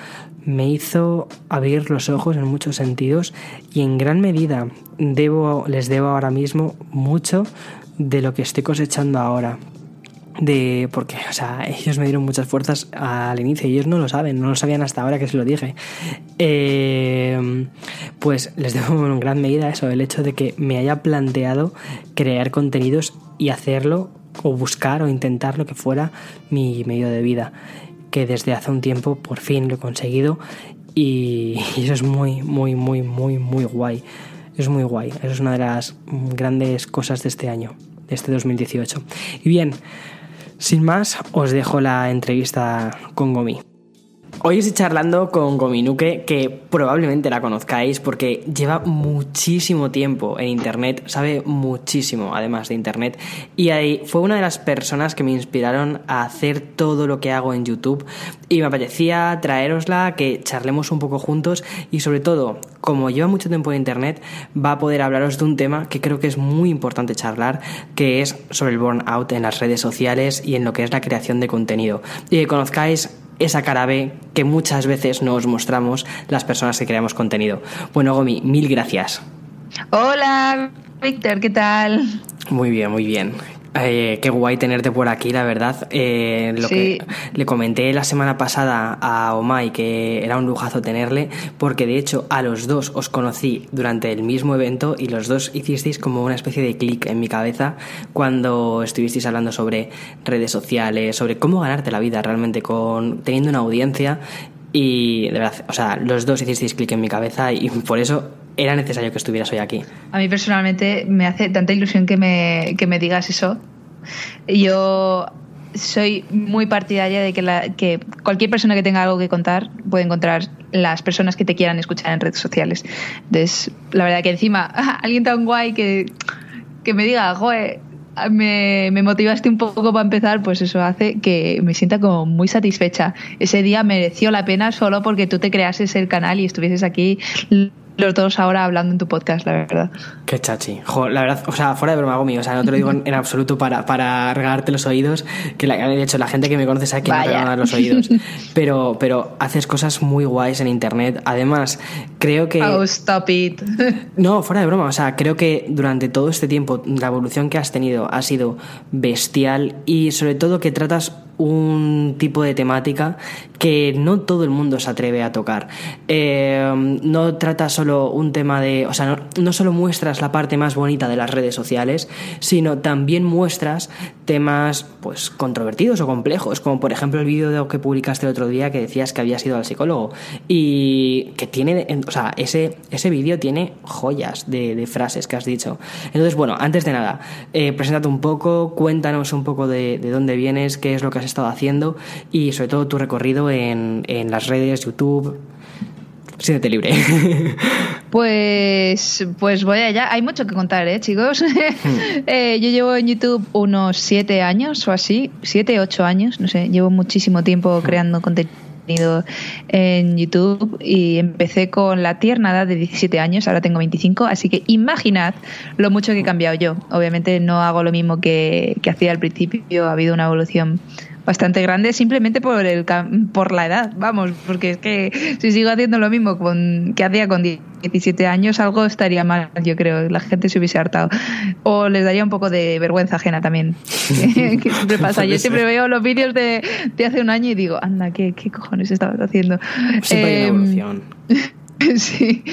Speaker 1: me hizo abrir los ojos en muchos sentidos y en gran medida debo, les debo ahora mismo mucho de lo que estoy cosechando ahora de porque o sea ellos me dieron muchas fuerzas al inicio y ellos no lo saben no lo sabían hasta ahora que se lo dije. Eh, pues les debo en gran medida eso el hecho de que me haya planteado crear contenidos y hacerlo o buscar o intentar lo que fuera mi medio de vida que desde hace un tiempo por fin lo he conseguido y, y eso es muy muy muy muy muy guay. Es muy guay eso es una de las grandes cosas de este año de este 2018 y bien sin más, os dejo la entrevista con Gomi. Hoy estoy charlando con Gominuke, que probablemente la conozcáis porque lleva muchísimo tiempo en Internet, sabe muchísimo además de Internet, y fue una de las personas que me inspiraron a hacer todo lo que hago en YouTube y me apetecía traerosla, que charlemos un poco juntos y sobre todo, como lleva mucho tiempo en Internet, va a poder hablaros de un tema que creo que es muy importante charlar, que es sobre el burnout en las redes sociales y en lo que es la creación de contenido. Y que conozcáis esa cara B que muchas veces nos mostramos las personas que creamos contenido. Bueno, Gomi, mil gracias.
Speaker 2: Hola, Víctor, ¿qué tal?
Speaker 1: Muy bien, muy bien. Eh, qué guay tenerte por aquí, la verdad. Eh, lo que le comenté la semana pasada a Omai que era un lujazo tenerle, porque de hecho a los dos os conocí durante el mismo evento y los dos hicisteis como una especie de clic en mi cabeza cuando estuvisteis hablando sobre redes sociales, sobre cómo ganarte la vida realmente con teniendo una audiencia y de verdad, o sea, los dos hicisteis clic en mi cabeza y por eso era necesario que estuvieras hoy aquí.
Speaker 2: A mí personalmente me hace tanta ilusión que me, que me digas eso. Yo soy muy partidaria de que, la, que cualquier persona que tenga algo que contar puede encontrar las personas que te quieran escuchar en redes sociales. Entonces, la verdad que encima, alguien tan guay que, que me diga, joder, me, me, motivaste un poco para empezar, pues eso hace que me sienta como muy satisfecha. Ese día mereció la pena solo porque tú te creases el canal y estuvieses aquí los dos ahora hablando en tu podcast, la verdad.
Speaker 1: Qué chachi. Jo, la verdad, o sea, fuera de broma, Gomi, o sea, no te lo digo en, en absoluto para, para regalarte los oídos, que la, de hecho la gente que me conoce sabe que
Speaker 2: Vaya.
Speaker 1: me regalan los oídos, pero, pero haces cosas muy guays en internet. Además, creo que...
Speaker 2: Oh, stop it.
Speaker 1: No, fuera de broma, o sea, creo que durante todo este tiempo la evolución que has tenido ha sido bestial y sobre todo que tratas un tipo de temática que no todo el mundo se atreve a tocar. Eh, no tratas solo un tema de, o sea, no, solo muestras la parte más bonita de las redes sociales, sino también muestras temas pues controvertidos o complejos, como por ejemplo el vídeo que publicaste el otro día que decías que habías ido al psicólogo y que tiene, o sea, ese, ese vídeo tiene joyas de, de frases que has dicho. Entonces, bueno, antes de nada, eh, preséntate un poco, cuéntanos un poco de, de dónde vienes, qué es lo que has estado haciendo y sobre todo tu recorrido en, en las redes, YouTube. Siéntete libre.
Speaker 2: Pues, pues voy allá. Hay mucho que contar, ¿eh, chicos? Eh, yo llevo en YouTube unos siete años o así, siete, ocho años, no sé. Llevo muchísimo tiempo creando contenido en YouTube y empecé con la tierna edad de 17 años, ahora tengo 25, así que imaginad lo mucho que he cambiado yo. Obviamente no hago lo mismo que, que hacía al principio, ha habido una evolución bastante grande simplemente por el por la edad, vamos, porque es que si sigo haciendo lo mismo con, que hacía con 17 años, algo estaría mal, yo creo, la gente se hubiese hartado. O les daría un poco de vergüenza ajena también, que, siempre pasa. Yo siempre veo los vídeos de, de hace un año y digo, anda, ¿qué, qué cojones estabas haciendo?
Speaker 1: Siempre hay una
Speaker 2: Em,
Speaker 1: evolución.
Speaker 2: Sí,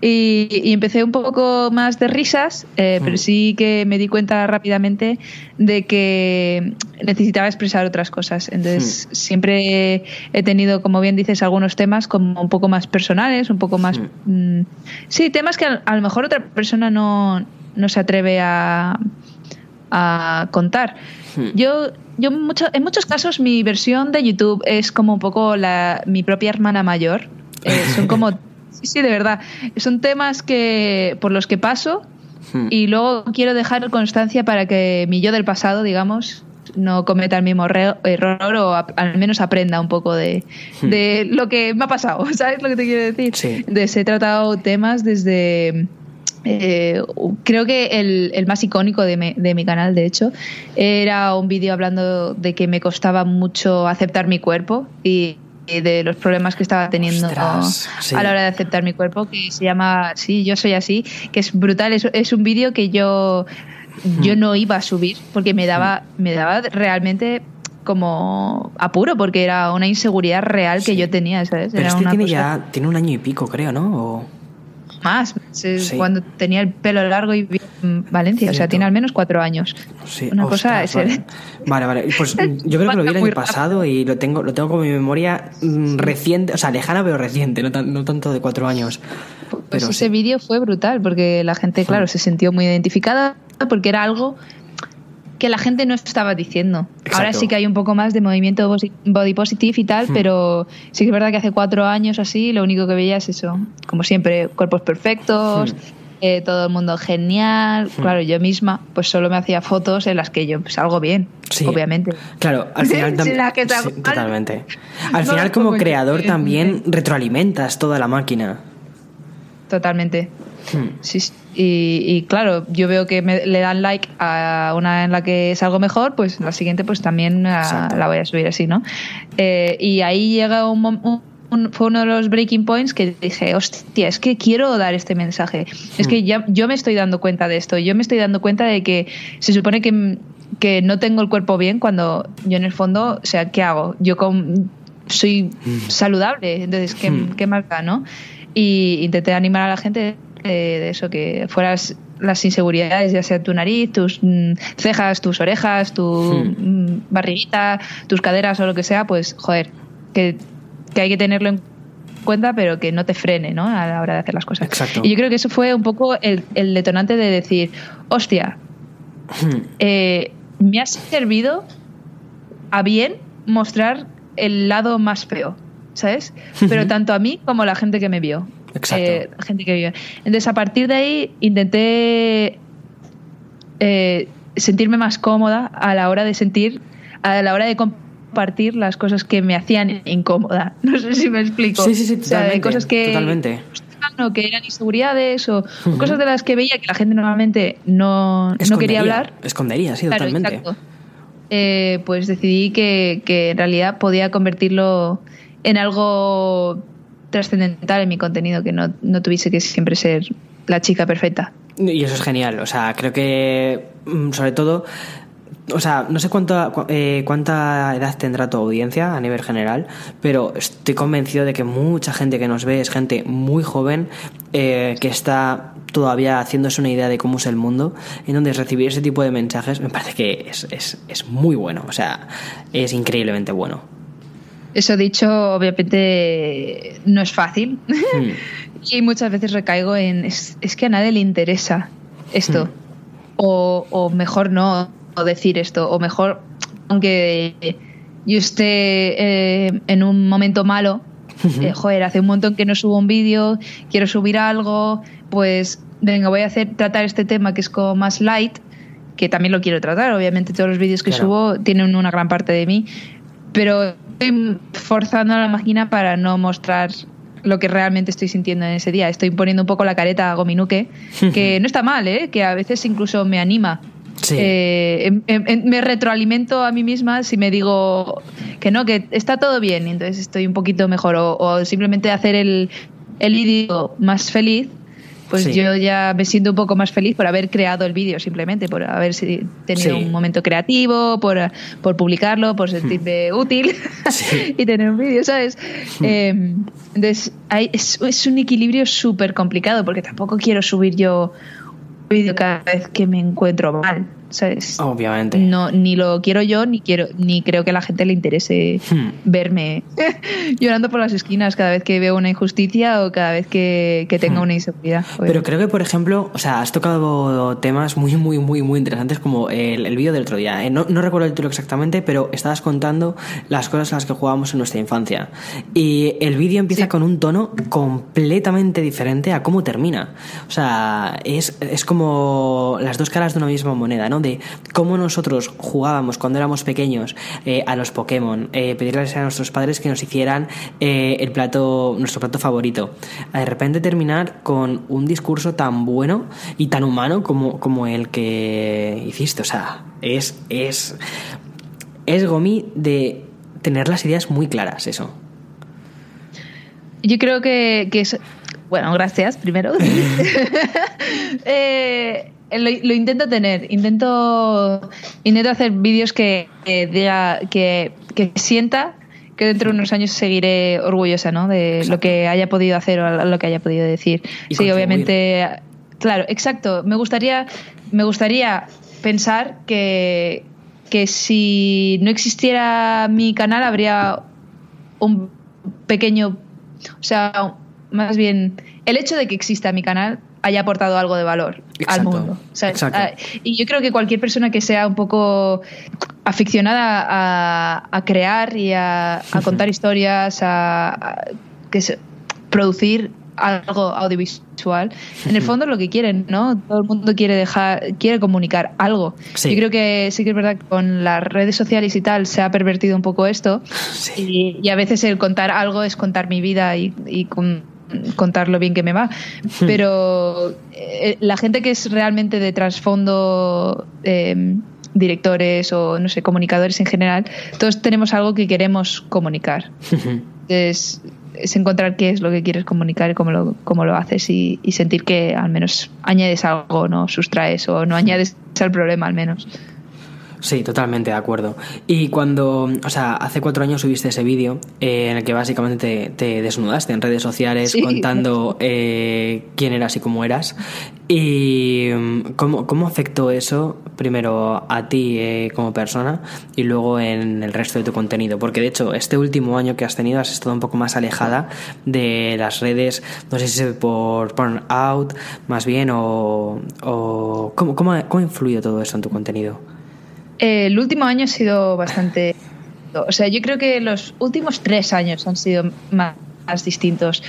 Speaker 2: y, y empecé un poco más de risas, eh, pero
Speaker 1: Mm.
Speaker 2: sí que me di cuenta rápidamente de que necesitaba expresar otras cosas. Entonces, siempre he tenido, como bien dices, algunos temas como un poco más personales, un poco más... mm, sí, temas que a, a lo mejor otra persona no, no se atreve a, a contar. Yo, yo mucho, en muchos casos mi versión de YouTube es como un poco la, mi propia hermana mayor. Eh, son como, sí, sí, de verdad, son temas que por los que paso
Speaker 1: Hmm.
Speaker 2: y luego quiero dejar constancia para que mi yo del pasado, digamos, no cometa el mismo error o al menos aprenda un poco de, de lo que me ha pasado, ¿sabes lo que te quiero decir?
Speaker 1: Sí.
Speaker 2: Entonces he tratado temas desde... eh, creo que el, el más icónico de mi, de mi canal, de hecho, era un vídeo hablando de que me costaba mucho aceptar mi cuerpo y de los problemas que estaba teniendo
Speaker 1: Ostras, sí.
Speaker 2: a la hora de aceptar mi cuerpo, que se llama Sí, yo soy así, que es brutal. Es, es un vídeo que yo, yo no iba a subir porque me daba, me daba realmente como apuro porque era una inseguridad real que yo tenía, ¿sabes?
Speaker 1: Pero
Speaker 2: era
Speaker 1: es que
Speaker 2: una
Speaker 1: tiene
Speaker 2: cosa
Speaker 1: ya tiene un año y pico, creo, ¿no? O-
Speaker 2: más. Es
Speaker 1: Sí.
Speaker 2: Cuando tenía el pelo largo y vivía en Valencia, o sea,
Speaker 1: Cierto.
Speaker 2: tiene al menos cuatro años.
Speaker 1: Sí,
Speaker 2: Una cosa
Speaker 1: ostras,
Speaker 2: es-
Speaker 1: vale. vale, vale. Pues yo creo que lo vi el año pasado y lo tengo, lo tengo como mi memoria mm, reciente, o sea, lejana pero reciente, no, tan- no tanto de cuatro años.
Speaker 2: Pues
Speaker 1: Pero
Speaker 2: ese
Speaker 1: sí.
Speaker 2: vídeo fue brutal porque la gente, claro, se sintió muy identificada porque era algo que la gente no estaba diciendo. Ahora sí que hay un poco más de movimiento body positive y tal,
Speaker 1: Hmm.
Speaker 2: pero sí que es verdad que hace cuatro años así, lo único que veía es eso. Como siempre, cuerpos perfectos,
Speaker 1: Hmm.
Speaker 2: eh, todo el mundo genial. Claro, yo misma, pues solo me hacía fotos en las que yo salgo bien,
Speaker 1: Sí.
Speaker 2: obviamente.
Speaker 1: Claro, al final también.
Speaker 2: mal,
Speaker 1: totalmente. Al
Speaker 2: no
Speaker 1: final, como creador, también retroalimentas toda la máquina.
Speaker 2: Totalmente.
Speaker 1: Hmm.
Speaker 2: Sí, sí. y, y claro, yo veo que me, le dan like a una en la que salgo mejor, pues la siguiente pues también a-
Speaker 1: Exacto.
Speaker 2: la voy a subir así, ¿no? Eh, y ahí llega un, un- un- fue uno de los breaking points que dije, hostia, es que quiero dar este mensaje. Es
Speaker 1: Hmm.
Speaker 2: que ya yo me estoy dando cuenta de esto. Yo me estoy dando cuenta de que se supone que, que no tengo el cuerpo bien cuando yo en el fondo, o sea, ¿qué hago? Yo con, soy saludable, entonces, ¿qué,
Speaker 1: Hmm.
Speaker 2: qué da, no? Y intenté animar a la gente de, de eso, que fueras las inseguridades, ya sea tu nariz, tus mm, cejas, tus orejas, tu
Speaker 1: Hmm.
Speaker 2: mm, barriguita, tus caderas o lo que sea, pues, joder, que, que hay que tenerlo en cuenta, pero que no te frene, ¿no? A la hora de hacer las cosas.
Speaker 1: Exacto.
Speaker 2: Y yo creo que eso fue un poco el, el detonante de decir, hostia,
Speaker 1: Hmm.
Speaker 2: eh, me ha servido a bien mostrar el lado más feo, ¿sabes? Pero tanto a mí como a la gente que me vio.
Speaker 1: Exacto.
Speaker 2: Eh, gente que vio. Entonces, a partir de ahí, intenté eh, sentirme más cómoda a la hora de sentir, a la hora de compartir las cosas que me hacían incómoda. No sé si me explico.
Speaker 1: Sí, sí, sí,
Speaker 2: O sea,
Speaker 1: totalmente,
Speaker 2: cosas que
Speaker 1: totalmente.
Speaker 2: o que eran inseguridades o, o cosas de las que veía que la gente normalmente no, no quería hablar.
Speaker 1: Escondería, sí,
Speaker 2: Claro,
Speaker 1: totalmente.
Speaker 2: Eh, pues decidí que, que en realidad podía convertirlo en algo trascendental en mi contenido, que no, no tuviese que siempre ser la chica perfecta.
Speaker 1: Y eso es genial. O sea, creo que, mm, sobre todo, o sea, no sé cuánta, cu- eh, cuánta edad tendrá tu audiencia a nivel general, pero estoy convencido de que mucha gente que nos ve es gente muy joven eh, que está todavía haciéndose una idea de cómo es el mundo. Entonces, recibir ese tipo de mensajes me parece que es, es, es muy bueno. O sea, es increíblemente bueno.
Speaker 2: Eso dicho, obviamente no es fácil.
Speaker 1: Hmm.
Speaker 2: y muchas veces recaigo en, es, es que a nadie le interesa esto.
Speaker 1: Hmm.
Speaker 2: O, o mejor no decir esto. O mejor, aunque yo esté eh, en un momento malo, eh, joder, hace un montón que no subo un vídeo, quiero subir algo, pues venga, voy a hacer tratar este tema que es como más light, que también lo quiero tratar. Obviamente todos los vídeos que
Speaker 1: Claro.
Speaker 2: subo tienen una gran parte de mí, pero estoy forzando a la máquina para no mostrar lo que realmente estoy sintiendo en ese día. Estoy poniendo un poco la careta a Gominuke, que no está mal, ¿eh? que a veces incluso me anima.
Speaker 1: Sí.
Speaker 2: Eh, em- em- em- me retroalimento a mí misma si me digo que no, que está todo bien, y entonces estoy un poquito mejor. O, o simplemente hacer el, el vídeo más feliz, pues
Speaker 1: Sí.
Speaker 2: yo ya me siento un poco más feliz por haber creado el vídeo, simplemente, por haber tenido
Speaker 1: Sí.
Speaker 2: un momento creativo, por, por publicarlo, por sentirme útil
Speaker 1: Sí.
Speaker 2: y tener un vídeo, ¿sabes? Eh, entonces, hay- es, es un equilibrio súper complicado porque tampoco quiero subir yo un vídeo cada vez que me encuentro mal, ¿sabes?
Speaker 1: Obviamente.
Speaker 2: No, ni lo quiero yo, ni quiero, ni creo que a la gente le interese
Speaker 1: Hmm.
Speaker 2: verme llorando por las esquinas cada vez que veo una injusticia o cada vez que, que tenga
Speaker 1: Hmm.
Speaker 2: una inseguridad.
Speaker 1: Pero creo que, por ejemplo, o sea, has tocado temas muy, muy, muy, muy interesantes como el, el vídeo del otro día. Eh, No, no recuerdo el título exactamente, pero estabas contando las cosas en las que jugábamos en nuestra infancia. Y el vídeo empieza
Speaker 2: Sí.
Speaker 1: con un tono completamente diferente a cómo termina. O sea, es, es como las dos caras de una misma moneda, ¿no? De cómo nosotros jugábamos cuando éramos pequeños eh, a los Pokémon, eh, pedirles a nuestros padres que nos hicieran eh, el plato, nuestro plato favorito. De repente terminar con un discurso tan bueno y tan humano como, como el que hiciste. O sea, es, es, es Gomi de tener las ideas muy claras, eso.
Speaker 2: Yo creo que, que es. Bueno, gracias, primero. Eh, lo, lo intento tener. Intento, intento hacer vídeos que, que diga, que, que sienta que dentro de unos años seguiré orgullosa, ¿no? De
Speaker 1: Exacto.
Speaker 2: lo que haya podido hacer o lo que haya podido decir.
Speaker 1: Y
Speaker 2: sí,
Speaker 1: contribuir.
Speaker 2: obviamente. Claro, exacto. Me gustaría, me gustaría pensar que, que si no existiera mi canal habría un pequeño, o sea, más bien el hecho de que exista mi canal haya aportado algo de valor
Speaker 1: Exacto,
Speaker 2: al mundo. O sea,
Speaker 1: exacto.
Speaker 2: ah, y yo creo que cualquier persona que sea un poco aficionada a, a crear y a, a contar historias, a, a- que se- producir algo audiovisual, en el fondo es lo que quieren, ¿no? Todo el mundo quiere dejar, quiere comunicar algo.
Speaker 1: Sí.
Speaker 2: Yo creo que sí que es verdad que con las redes sociales y tal se ha pervertido un poco esto.
Speaker 1: Sí.
Speaker 2: Y, y a veces el contar algo es contar mi vida y, y con- contar lo bien que me va. Pero eh, la gente que es realmente de trasfondo, eh, directores o no sé, comunicadores en general, todos tenemos algo que queremos comunicar. Es, es encontrar qué es lo que quieres comunicar y cómo lo, cómo lo haces y, y sentir que al menos añades algo, no sustraes o no añades al problema al menos.
Speaker 1: Sí, totalmente de acuerdo. Y cuando, o sea, hace cuatro años subiste ese vídeo eh, en el que básicamente te, te desnudaste en redes sociales
Speaker 2: Sí.
Speaker 1: contando eh, quién eras y cómo eras. ¿Y mm, cómo, cómo afectó eso primero a ti eh, como persona y luego en el resto de tu contenido? Porque de hecho, este último año que has tenido has estado un poco más alejada de las redes, no sé si es por porn out más bien o... o ¿cómo, cómo, ha- ¿Cómo ha influido todo eso en tu contenido?
Speaker 2: Eh, el último año ha sido bastante. O sea, yo creo que los últimos tres años han sido más, más distintos.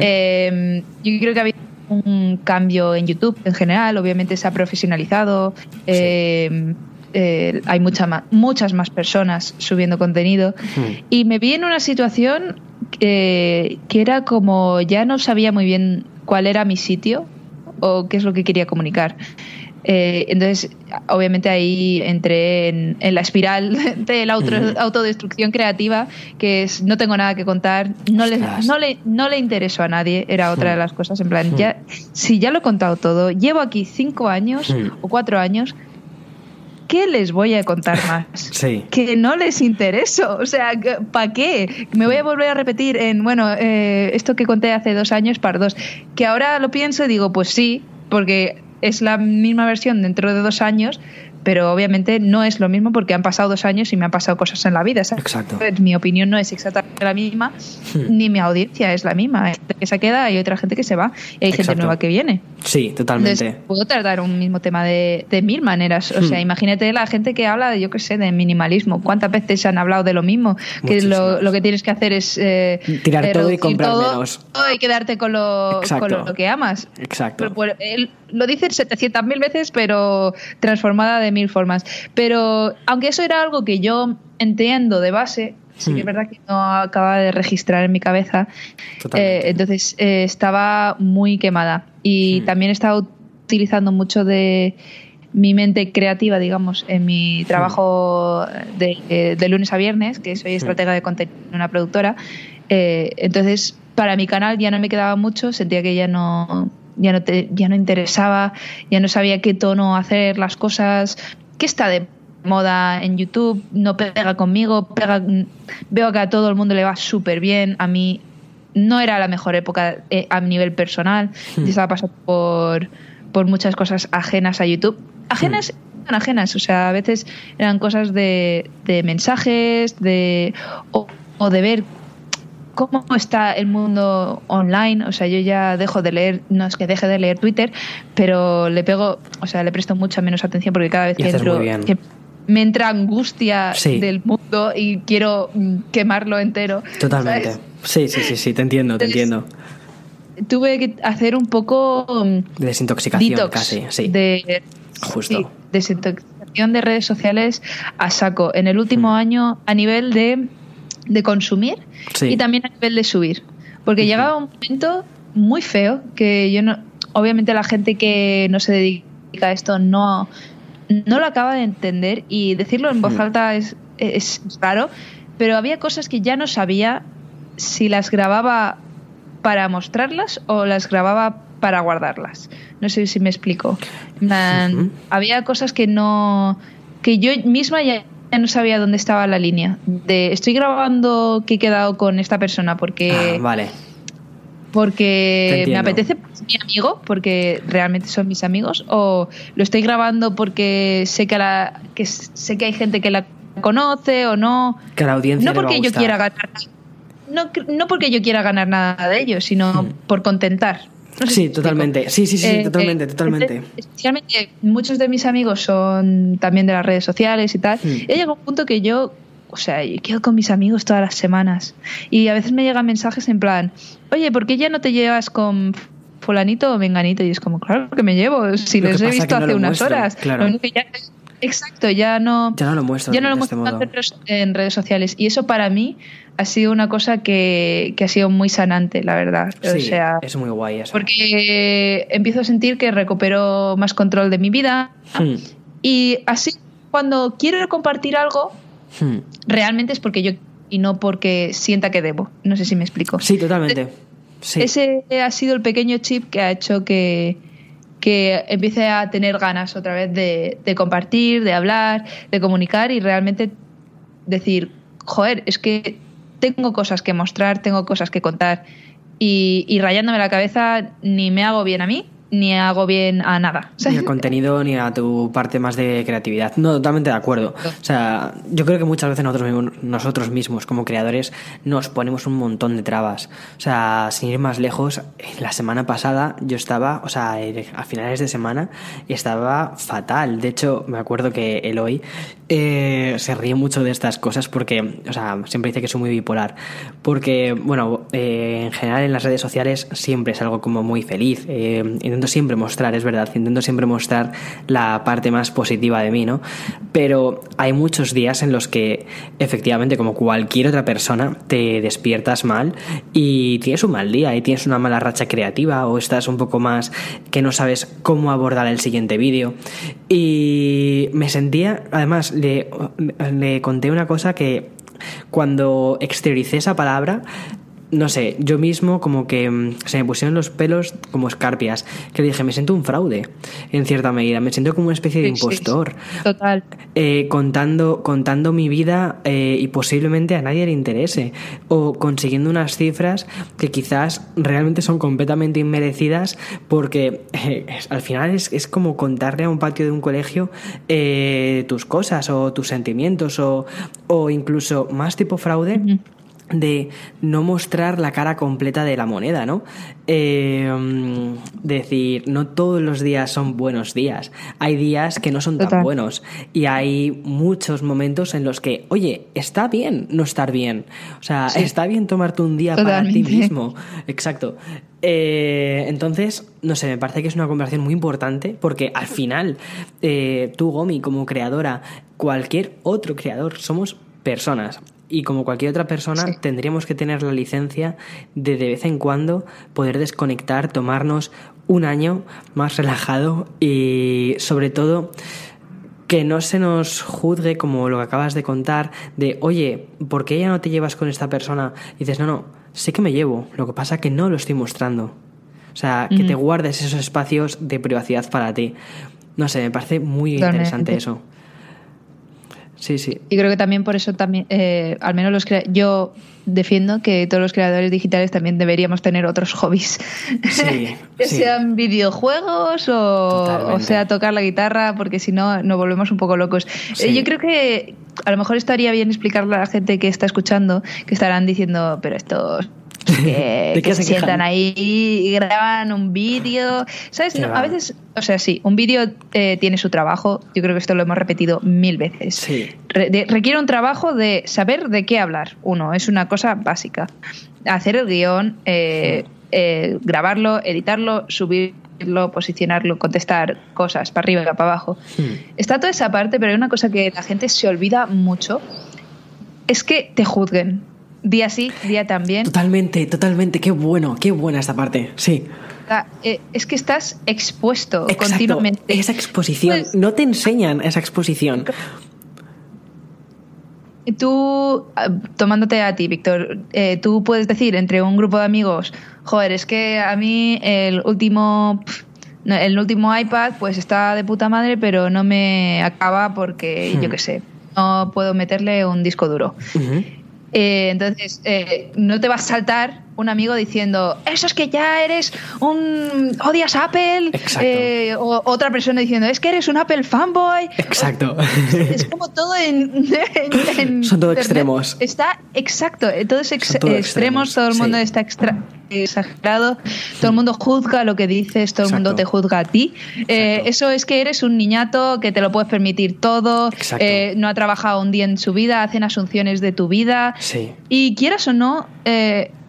Speaker 2: Eh, yo creo que ha habido un cambio en YouTube en general. Obviamente se ha profesionalizado. Eh, eh, hay mucha ma- muchas más personas subiendo contenido. Y me vi en una situación que, que era como ya no sabía muy bien cuál era mi sitio o qué es lo que quería comunicar. Eh, entonces, obviamente ahí entré en, la espiral de la autodestrucción creativa, que es no tengo nada que contar, no le, no le, no le interesó a nadie, era otra de las cosas. En plan, ya, si ya lo he contado todo, llevo aquí cinco años o cuatro años, ¿qué les voy a contar más?
Speaker 1: Sí.
Speaker 2: Que no les intereso. O sea, ¿para qué? Me voy a volver a repetir en, bueno, eh, esto que conté hace dos años, para dos. Que ahora lo pienso y digo, pues sí, porque es la misma versión dentro de dos años, pero obviamente no es lo mismo porque han pasado dos años y me han pasado cosas en la vida.
Speaker 1: Exacto.
Speaker 2: Mi opinión no es exactamente la misma, hmm. ni mi audiencia es la misma. Hay gente que se queda y otra gente que se va, y hay gente nueva que viene.
Speaker 1: Sí, totalmente.
Speaker 2: puedo tratar un mismo tema de, mil maneras. O sea, hmm. imagínate la gente que habla, de, yo qué sé, de minimalismo. ¿Cuántas veces han hablado de lo mismo? Que lo, que tienes que hacer es...
Speaker 1: Eh, Tirar todo y comprar menos.
Speaker 2: y quedarte con lo, con lo, que amas.
Speaker 1: Exacto.
Speaker 2: Pues, lo dice 700.000 veces, pero transformada de mil formas. Pero aunque eso era algo que yo entiendo de base, sí que es hmm. verdad que no acaba de registrar en mi cabeza. Eh, entonces eh, estaba muy quemada. Y hmm. también estaba utilizando mucho de mi mente creativa, digamos, en mi hmm. trabajo de, de, lunes a viernes, que soy estratega de contenido en una productora. Eh, entonces, para mi canal ya no me quedaba mucho, sentía que ya no ya no, te, ya no interesaba, ya no sabía qué tono hacer las cosas, qué está de moda en YouTube, no pega conmigo, pega, veo que a todo el mundo le va súper bien, a mí no era la mejor época eh, a nivel personal, hmm. yo estaba pasando por, por muchas cosas ajenas a YouTube, ajenas hmm. ajenas, o sea, a veces eran cosas de, de mensajes, de o, o de ver cómo está el mundo online. O sea, yo ya dejo de leer, no es que deje de leer Twitter, pero le pego, o sea, le presto mucha menos atención porque cada vez que entro, me entra angustia del mundo y quiero mm, quemarlo entero.
Speaker 1: Totalmente. Sí, sí, sí, sí, te entiendo, te entiendo.
Speaker 2: Tuve que hacer un poco
Speaker 1: mm, de desintoxicación casi, sí.
Speaker 2: De,
Speaker 1: Justo.
Speaker 2: desintoxicación de redes sociales a saco. En el último mm. año, a nivel de de consumir y también a nivel de subir. Porque llegaba un momento muy feo que yo no. Obviamente la gente que no se dedica a esto no, no lo acaba de entender y decirlo en voz hmm. alta es, es raro, pero había cosas que ya no sabía si las grababa para mostrarlas o las grababa para guardarlas. No sé si me explico. Había cosas que no que yo misma ya no sabía dónde estaba la línea. De estoy grabando que he quedado con esta persona porque.
Speaker 1: Ah, vale.
Speaker 2: Porque me apetece mi amigo, porque realmente son mis amigos, o lo estoy grabando porque sé que, la, que sé que hay gente que la conoce o no.
Speaker 1: Que la audiencia
Speaker 2: no porque yo quiera ganar no, no porque yo quiera ganar nada de ellos, sino hmm. por contentar
Speaker 1: sí, totalmente. Sí, sí, sí, eh, totalmente, eh, totalmente.
Speaker 2: Especialmente muchos de mis amigos son también de las redes sociales y tal. Hmm. Y llega un punto que yo, o sea, yo quedo con mis amigos todas las semanas. Y a veces me llegan mensajes en plan, oye, ¿por qué ya no te llevas con fulanito o menganito? Y es como, claro que me llevo, si les he visto hace unas horas.
Speaker 1: Claro.
Speaker 2: Exacto, ya no,
Speaker 1: ya no lo muestro,
Speaker 2: ya no lo muestro en redes sociales. Y eso para mí ha sido una cosa que, ha sido muy sanante, la verdad.
Speaker 1: Sí, sea, es muy guay eso.
Speaker 2: Porque empiezo a sentir que recupero más control de mi vida hmm. y así cuando quiero compartir algo, hmm. realmente es porque yo y no porque sienta que debo. No sé si me explico.
Speaker 1: Sí, totalmente.
Speaker 2: Ese ha sido el pequeño chip que ha hecho que, que empiece a tener ganas otra vez de, compartir, de hablar, de comunicar y realmente decir, joder, es que tengo cosas que mostrar, tengo cosas que contar y, y rayándome la cabeza ni me hago bien a mí ni hago bien a nada.
Speaker 1: Ni al contenido ni a tu parte más de creatividad. No, totalmente de acuerdo. O sea, yo creo que muchas veces nosotros mismos, nosotros mismos como creadores nos ponemos un montón de trabas. O sea, sin ir más lejos, la semana pasada yo estaba, o sea, a finales de semana estaba fatal. De hecho, me acuerdo que Eloy eh, se ríe mucho de estas cosas porque, o sea, siempre dice que soy muy bipolar. Porque, bueno, eh, en general en las redes sociales siempre es algo como muy feliz. Eh, intento siempre mostrar, es verdad, intento siempre mostrar la parte más positiva de mí, ¿no? Pero hay muchos días en los que efectivamente, como cualquier otra persona, te despiertas mal y tienes un mal día y tienes una mala racha creativa o estás un poco más que no sabes cómo abordar el siguiente vídeo. Y me sentía, además, le, le conté una cosa que cuando exterioricé esa palabra, no sé, yo mismo como que mm, se me pusieron los pelos como escarpias, que dije, me siento un fraude, en cierta medida, me siento como una especie de impostor.
Speaker 2: total.
Speaker 1: Eh, contando, contando mi vida eh, y posiblemente a nadie le interese, o consiguiendo unas cifras que quizás realmente son completamente inmerecidas porque eh, al final es, es, como contarle a un patio de un colegio tus cosas o tus sentimientos o, o incluso más tipo fraude de no mostrar la cara completa de la moneda, ¿no? Eh, decir, no todos los días son buenos días. Hay días que no son tan buenos. Y hay muchos momentos en los que, oye, está bien no estar bien. O sea, está bien tomarte un día para ti mismo. Exacto. Eh, entonces, no sé, me parece que es una conversación muy importante porque al final, eh, tú, Gomi, como creadora, cualquier otro creador, somos personas y como cualquier otra persona tendríamos que tener la licencia de de vez en cuando poder desconectar, tomarnos un año más relajado y sobre todo que no se nos juzgue como lo que acabas de contar de oye, ¿por qué ya no te llevas con esta persona? Y dices, no, no, sé que me llevo, lo que pasa que no lo estoy mostrando. O sea, que te guardes esos espacios de privacidad para ti. No sé, me parece muy interesante eso. Sí, sí.
Speaker 2: Y creo que también por eso también, eh, al menos los yo defiendo que todos los creadores digitales también deberíamos tener otros hobbies.
Speaker 1: Sí,
Speaker 2: que sean videojuegos o, sea tocar la guitarra, porque si no nos volvemos un poco locos. Eh, yo creo que a lo mejor estaría bien explicarle a la gente que está escuchando, que estarán diciendo, pero esto que, se, sientan ahí y graban un vídeo. ¿Sabes? a veces, o sea, sí, un vídeo eh, tiene su trabajo. Yo creo que esto lo hemos repetido mil veces.
Speaker 1: Sí.
Speaker 2: requiere un trabajo de saber de qué hablar. Uno, es una cosa básica. Hacer el guion, eh, eh, grabarlo, editarlo, subirlo, posicionarlo, contestar cosas para arriba y para abajo. Está toda esa parte, pero hay una cosa que la gente se olvida mucho. Es que te juzguen día sí, día también.
Speaker 1: Totalmente, totalmente. Qué bueno, qué buena esta parte. Sí.
Speaker 2: Eh, es que estás expuesto continuamente.
Speaker 1: Esa exposición. Pues no te enseñan esa exposición.
Speaker 2: Tú, ah, tomándote a ti, Víctor, eh, tú puedes decir entre un grupo de amigos, joder, es que a mí el último el último iPad pues está de puta madre, pero no me acaba porque, yo hmm. qué sé, no puedo meterle un disco duro. Eh, entonces, eh, no te vas a saltar un amigo diciendo, eso es que ya eres un... odias Apple. Eh, o otra persona diciendo, es que eres un Apple fanboy.
Speaker 1: Exacto.
Speaker 2: Es como todo en...
Speaker 1: Son todo extremos.
Speaker 2: Está exacto, todos extremos, todo el mundo está exagerado, todo el mundo juzga lo que dices, todo el mundo te juzga a ti. Eh, eso es que eres un niñato que te lo puedes permitir todo, eh, no ha trabajado un día en su vida, hacen asunciones de tu vida. Y quieras o no,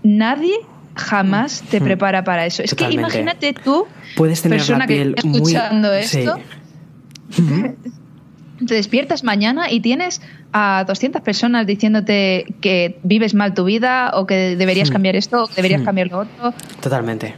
Speaker 2: nadie jamás te mm. prepara para eso. Es que imagínate tú,
Speaker 1: Puedes tener persona que
Speaker 2: está escuchando esto, te despiertas mañana y tienes a 200 personas diciéndote que vives mal tu vida o que deberías mm. cambiar esto o que deberías mm. cambiar lo otro.
Speaker 1: Totalmente.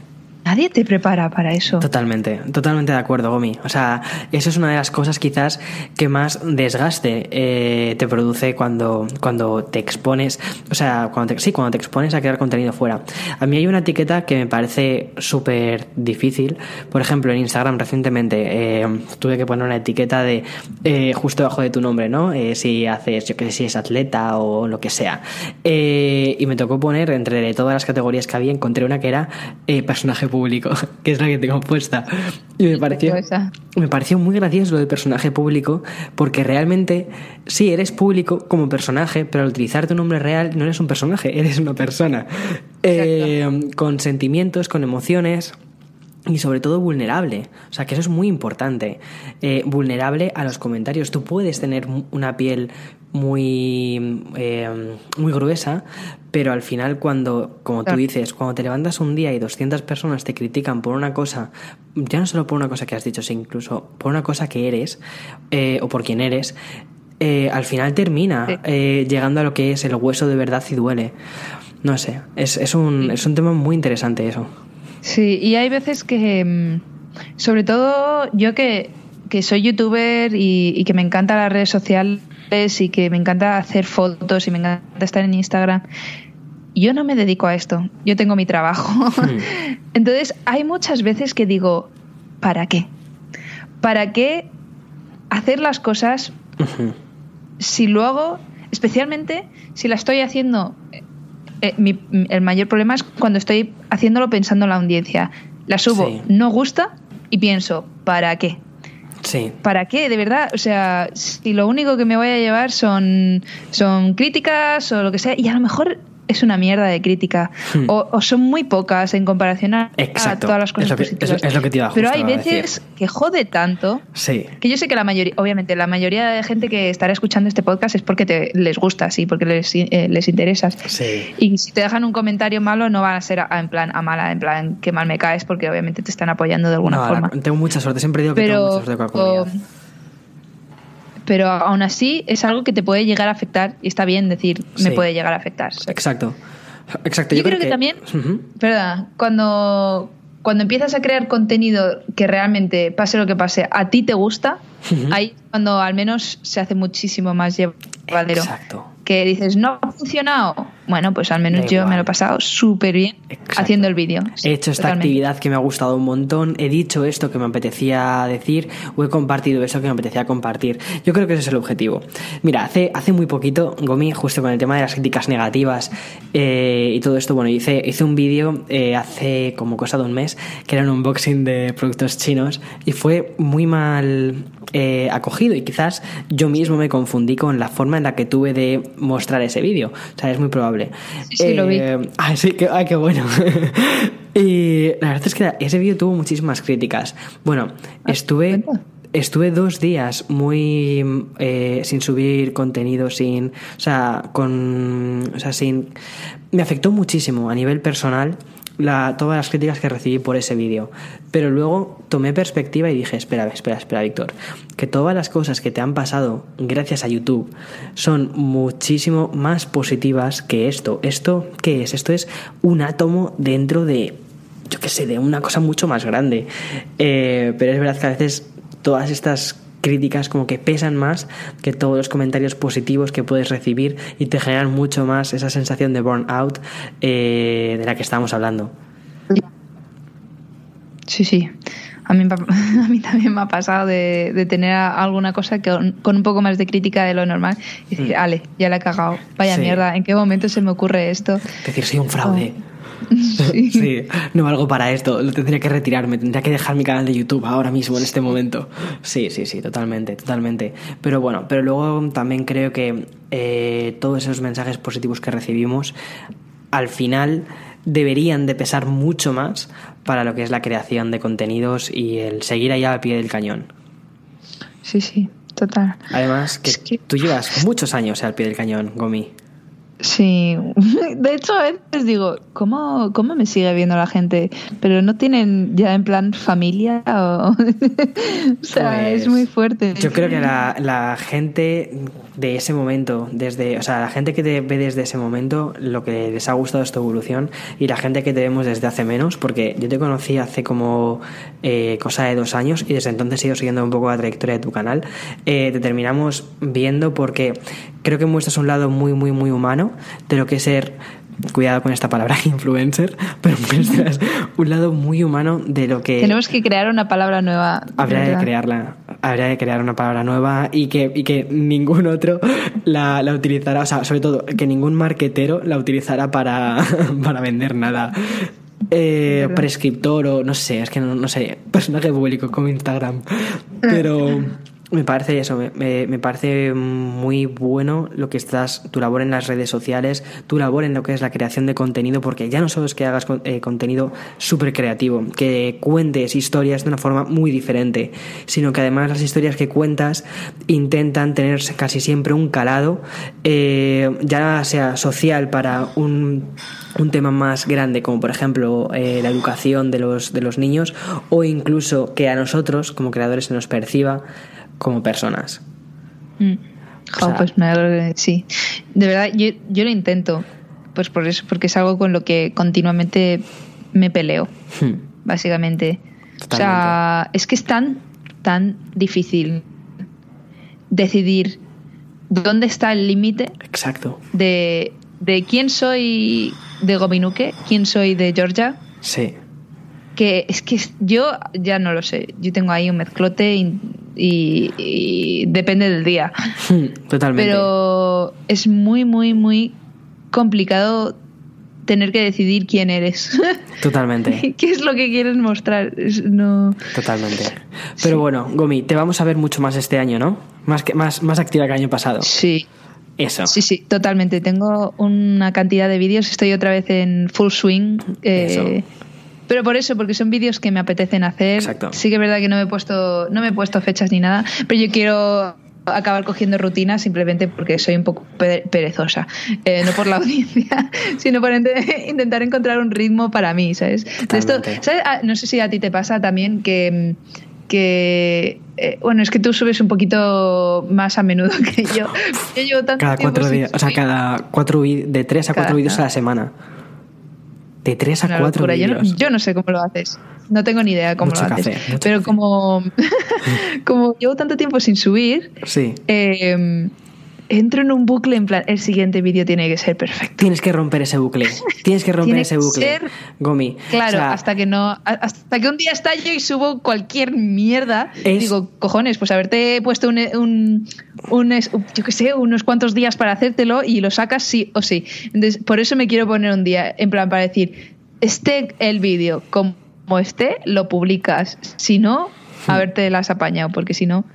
Speaker 2: Nadie te prepara para eso.
Speaker 1: Totalmente, totalmente de acuerdo, Gomi. O sea, eso es una de las cosas quizás que más desgaste eh, te produce cuando, cuando te expones, o sea, cuando te, sí, cuando te expones a crear contenido fuera. A mí hay una etiqueta que me parece súper difícil. Por ejemplo, en Instagram recientemente eh, tuve que poner una etiqueta de eh, justo debajo de tu nombre, ¿no? si haces, yo qué sé, si es atleta o lo que sea. y me tocó poner entre todas las categorías que había, encontré una que era personaje público público, que es la que tengo puesta. Y me pareció, me pareció muy gracioso lo de personaje público, porque realmente sí, eres público como personaje, pero al utilizar tu nombre real no eres un personaje, eres una persona. Eh, con sentimientos, con emociones y sobre todo vulnerable. O sea, que eso es muy importante. Eh, vulnerable a los comentarios. Tú puedes tener una piel muy, eh, muy gruesa, pero al final cuando, como tú dices, cuando te levantas un día y 200 personas te critican por una cosa, ya no solo por una cosa que has dicho, sino incluso por una cosa que eres eh, o por quien eres, eh, al final termina
Speaker 2: Sí.
Speaker 1: eh, llegando a lo que es el hueso de verdad y duele. No sé, es, es, un, es un tema muy interesante eso.
Speaker 2: Sí, y hay veces que, mm, sobre todo yo que, que soy youtuber y, y que me encantan las redes sociales y que me encanta hacer fotos y me encanta estar en Instagram, yo no me dedico a esto, yo tengo mi trabajo. Entonces hay muchas veces que digo, ¿para qué? ¿Para qué hacer las cosas si luego, especialmente si la estoy haciendo, eh, mi- el mayor problema es cuando estoy haciéndolo pensando en la audiencia. La subo,
Speaker 1: Sí.
Speaker 2: no gusta y pienso, ¿para qué?
Speaker 1: Sí,
Speaker 2: ¿Para qué? De verdad, o sea, si lo único que me voy a llevar son, son críticas o lo que sea, y a lo mejor es una mierda de crítica,
Speaker 1: Hmm.
Speaker 2: o, o son muy pocas en comparación a,
Speaker 1: Exacto.
Speaker 2: todas las cosas
Speaker 1: Es lo que-
Speaker 2: positivas.
Speaker 1: es- es lo que te iba
Speaker 2: Pero hay veces que jode tanto
Speaker 1: sí.
Speaker 2: que yo sé que la mayoría, obviamente, la mayoría de gente que estará escuchando este podcast es porque te, les gusta, sí, porque les, eh, les interesas.
Speaker 1: Sí.
Speaker 2: Y si te dejan un comentario malo, no van a ser a- en plan a mala, en plan que mal me caes, porque obviamente te están apoyando de alguna
Speaker 1: No,
Speaker 2: forma.
Speaker 1: la- tengo mucha suerte, siempre digo que tengo mucha suerte con la comunidad.
Speaker 2: Pero aún así es algo que te puede llegar a afectar y está bien decir, me
Speaker 1: Sí.
Speaker 2: puede llegar a afectar.
Speaker 1: Exacto. Exacto.
Speaker 2: Yo, creo, que, también, perdona, cuando, cuando empiezas a crear contenido que realmente, pase lo que pase, a ti te gusta,
Speaker 1: Ujú.
Speaker 2: ahí es cuando al menos se hace muchísimo más llevadero.
Speaker 1: Exacto.
Speaker 2: Que dices, no ha funcionado. Bueno, pues al menos
Speaker 1: Da
Speaker 2: yo
Speaker 1: igual.
Speaker 2: me lo he pasado súper bien
Speaker 1: Exacto.
Speaker 2: haciendo el vídeo.
Speaker 1: He hecho esta
Speaker 2: Totalmente.
Speaker 1: actividad que me ha gustado un montón, he dicho esto que me apetecía decir o he compartido eso que me apetecía compartir. Yo creo que ese es el objetivo. Mira, hace, hace muy poquito, Gomi, justo con el tema de las críticas negativas eh, y todo esto, bueno, hice, hice un vídeo eh, hace como cosa de un mes que era un unboxing de productos chinos y fue muy mal eh, acogido y quizás yo mismo me confundí con la forma en la que tuve de mostrar ese vídeo. O sea, es muy probable.
Speaker 2: Sí, sí, lo vi.
Speaker 1: Eh, Ah, sí, ah, qué bueno. y la verdad es que ese vídeo tuvo muchísimas críticas. Bueno,
Speaker 2: Ah,
Speaker 1: estuve,
Speaker 2: cuenta.
Speaker 1: estuve dos días muy eh, sin subir contenido, sin, o sea, con, o sea, sin, me afectó muchísimo a nivel personal la, todas las críticas que recibí por ese vídeo. Pero luego tomé perspectiva y dije, espera, espera, espera, Víctor, que todas las cosas que te han pasado gracias a YouTube son muchísimo más positivas que esto. ¿Esto qué es? Esto es un átomo dentro de, yo qué sé, de una cosa mucho más grande. Eh, pero es verdad que a veces todas estas críticas como que pesan más que todos los comentarios positivos que puedes recibir y te generan mucho más esa sensación de burnout eh, de la que estábamos hablando.
Speaker 2: Sí, sí. A mí, a mí también me ha pasado de, de tener alguna cosa que, con un poco más de crítica de lo normal y decir,
Speaker 1: Mm.
Speaker 2: ale, ya la he cagado. Vaya
Speaker 1: Sí.
Speaker 2: mierda, ¿en qué momento se me ocurre esto?
Speaker 1: Decir, soy un fraude.
Speaker 2: Sí.
Speaker 1: Sí, no valgo para esto, lo tendría que retirarme, tendría que dejar mi canal de YouTube ahora mismo, en este momento. Sí, sí, sí, totalmente, totalmente. Pero bueno, pero luego también creo que eh, todos esos mensajes positivos que recibimos, al final deberían de pesar mucho más para lo que es la creación de contenidos y el seguir allá al pie del cañón.
Speaker 2: Sí, sí, total.
Speaker 1: Además, que
Speaker 2: Es que-
Speaker 1: tú llevas muchos años al pie del cañón, Gomi.
Speaker 2: Sí, de hecho a veces digo, ¿cómo, ¿cómo me sigue viendo la gente? Pero no tienen ya en plan familia o... o sea,
Speaker 1: Pues,
Speaker 2: es muy fuerte.
Speaker 1: Yo creo que la, la gente de ese momento, desde, o sea, la gente que te ve desde ese momento, lo que les ha gustado es tu evolución y la gente que te vemos desde hace menos, porque yo te conocí hace como eh, cosa de dos años y desde entonces he ido siguiendo un poco la trayectoria de tu canal, eh, te terminamos viendo porque creo que muestras un lado muy, muy, muy humano de lo que es ser cuidado con esta palabra influencer, pero muestras un lado muy humano de lo que
Speaker 2: Tenemos que crear una palabra nueva.
Speaker 1: Habría de crearla, habría de crear una palabra nueva y que, y que ningún otro la, la utilizara, o sea, sobre todo que ningún marquetero la utilizara para, para vender nada. Eh, prescriptor o no sé, es que no, no sé, personaje público como Instagram. Pero, Me parece eso, me, me- parece muy bueno lo que estás, tu labor en las redes sociales, tu labor en lo que es la creación de contenido, porque ya no solo es que hagas eh, contenido súper creativo, que cuentes historias de una forma muy diferente, sino que además las historias que cuentas intentan tener casi siempre un calado, eh, ya sea social para un, un tema más grande, como por ejemplo eh, la educación de los, de los niños, o incluso que a nosotros, como creadores, se nos perciba como personas.
Speaker 2: Mm.
Speaker 1: O
Speaker 2: pues me alegro sí. De verdad, yo, yo lo intento. Pues por eso, porque es algo con lo que continuamente me peleo,
Speaker 1: Hmm.
Speaker 2: básicamente. O sea, es que es tan, tan difícil decidir dónde está el límite
Speaker 1: Exacto.
Speaker 2: de, de quién soy de Gominuque, quién soy de Georgia,
Speaker 1: Sí.
Speaker 2: que es que yo ya no lo sé. Yo tengo ahí un mezclote y- y depende del día.
Speaker 1: Hmm, Totalmente.
Speaker 2: Pero es muy, muy, muy complicado tener que decidir quién eres.
Speaker 1: Totalmente.
Speaker 2: ¿Qué es lo que quieres mostrar? No...
Speaker 1: Totalmente. Pero bueno, Gomi, te vamos a ver mucho más este año, ¿no? Más, que, más, más activa que el año pasado.
Speaker 2: Sí,
Speaker 1: Eso.
Speaker 2: sí, sí, totalmente. Tengo una cantidad de vídeos. Estoy otra vez en full swing. eh,
Speaker 1: Eso.
Speaker 2: Pero por eso, porque son vídeos que me apetecen hacer.
Speaker 1: Exacto.
Speaker 2: Sí que es verdad que no me he puesto, no me he puesto fechas ni nada, pero yo quiero acabar cogiendo rutina simplemente porque soy un poco pe- perezosa. Eh, no por la audiencia, sino por intentar encontrar un ritmo para mí, ¿sabes? De esto. ¿sabes? Ah, no sé si a ti te pasa también que que eh, bueno es que tú subes un poquito más a menudo que yo yo llevo tanto
Speaker 1: Cada cuatro días, o sea, cada cuatro de tres a cuatro vídeos a la semana. De tres a
Speaker 2: Una
Speaker 1: cuatro
Speaker 2: locura. Yo no, yo no sé cómo lo haces. No tengo ni idea cómo
Speaker 1: Mucho
Speaker 2: lo haces.
Speaker 1: café, mucho
Speaker 2: Pero
Speaker 1: café.
Speaker 2: como, como llevo tanto tiempo sin subir,
Speaker 1: Sí.
Speaker 2: eh, entro en un bucle en plan, el siguiente vídeo tiene que ser perfecto.
Speaker 1: Tienes que romper ese bucle. Tienes que romper
Speaker 2: Tiene
Speaker 1: ese bucle.
Speaker 2: ser-
Speaker 1: Gomi.
Speaker 2: Claro,
Speaker 1: O sea,
Speaker 2: hasta que no, hasta que un día estallo y subo cualquier mierda,
Speaker 1: Es-
Speaker 2: digo, cojones, pues haberte puesto un, un, un es- yo qué sé, unos cuantos días para hacértelo y lo sacas sí o sí. Entonces, por eso me quiero poner un día, en plan, para decir, esté el vídeo como esté, lo publicas. Si no, haberte las apañado, porque si no,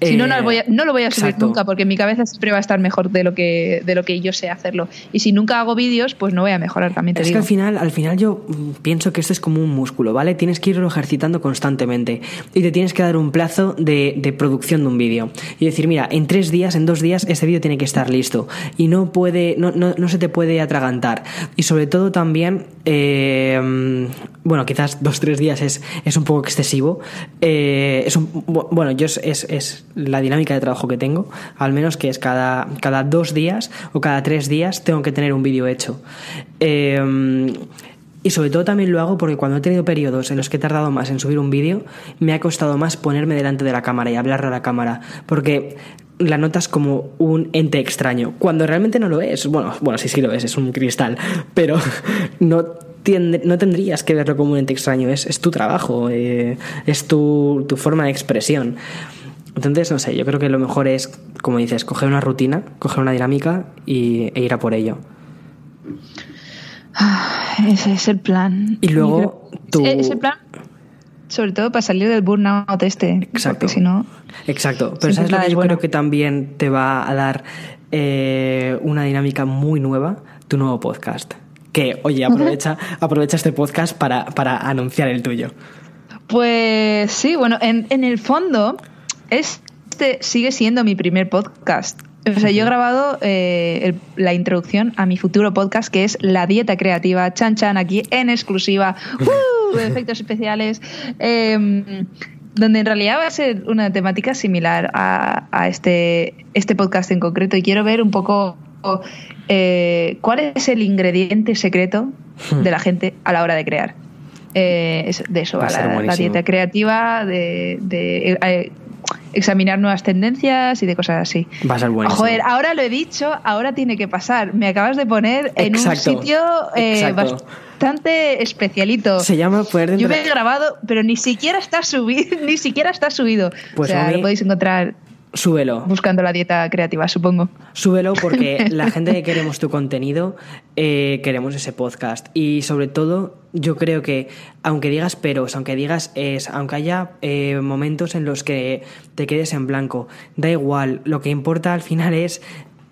Speaker 2: si no, no
Speaker 1: Eh,
Speaker 2: lo voy a, no lo voy a subir
Speaker 1: exacto.
Speaker 2: nunca, porque mi cabeza siempre va a estar mejor de lo que, de lo que yo sé hacerlo. Y si nunca hago vídeos, pues no voy a mejorar, también te
Speaker 1: Es que al final, al final yo mm, pienso que esto es como un músculo, ¿vale? Tienes que irlo ejercitando constantemente y te tienes que dar un plazo de, de producción de un vídeo y decir, mira, en tres días, en dos días, este vídeo tiene que estar listo y no puede, no, no, no se te puede atragantar y sobre todo también, eh, bueno, quizás dos tres días es, es un poco excesivo. eh, es bueno, yo es, es, es la dinámica de trabajo que tengo, al menos que es cada, cada dos días o cada tres días tengo que tener un vídeo hecho. Eh, y sobre todo también lo hago porque cuando he tenido periodos en los que he tardado más en subir un vídeo, me ha costado más ponerme delante de la cámara y hablar a la cámara. Porque la notas como un ente extraño, cuando realmente no lo es. Bueno, bueno sí, sí lo es, es un cristal, pero no, no tendrías que verlo como un ente extraño, es, es tu trabajo, eh, es tu, tu forma de expresión. Entonces, no sé, yo creo que lo mejor es, como dices, coger una rutina, coger una dinámica y, e ir a por ello.
Speaker 2: Ah, Ese es el plan.
Speaker 1: Y luego tú-
Speaker 2: Es el plan, sobre todo para salir del burnout este.
Speaker 1: Exacto.
Speaker 2: Porque si no.
Speaker 1: Exacto, pero ¿sabes lo que yo
Speaker 2: bueno.
Speaker 1: creo que también te va a dar eh, una dinámica muy nueva? Tu nuevo podcast. Que, oye, aprovecha, aprovecha este podcast para, para anunciar el tuyo.
Speaker 2: Pues sí, bueno, en, en el fondo, este sigue siendo mi primer podcast. O sea, yo he grabado eh, el- la introducción a mi futuro podcast, que es La Dieta Creativa, Chan Chan, aquí en exclusiva, ¡Uh! efectos especiales, eh, donde en realidad va a ser una temática similar a, a este, este podcast en concreto. Y quiero ver un poco eh, cuál es el ingrediente secreto de la gente a la hora de crear. Eh, de eso
Speaker 1: Va
Speaker 2: va la, la dieta creativa, de, de, eh, examinar nuevas tendencias y de cosas así.
Speaker 1: Va a ser buenísimo.
Speaker 2: Joder, ahora lo he dicho, ahora tiene que pasar. Me acabas de poner en
Speaker 1: Exacto,
Speaker 2: un sitio eh, bastante especialito.
Speaker 1: Se llama poder de
Speaker 2: Yo me he grabado, pero ni siquiera está subido, ni siquiera está subido.
Speaker 1: Pues
Speaker 2: o sea,
Speaker 1: mí-
Speaker 2: lo podéis encontrar
Speaker 1: Súbelo.
Speaker 2: buscando la dieta creativa, supongo.
Speaker 1: Súbelo porque la gente que queremos tu contenido eh, queremos ese podcast. Y sobre todo, yo creo que, aunque digas peros, aunque digas es, aunque haya eh, momentos en los que te quedes en blanco, da igual, lo que importa al final es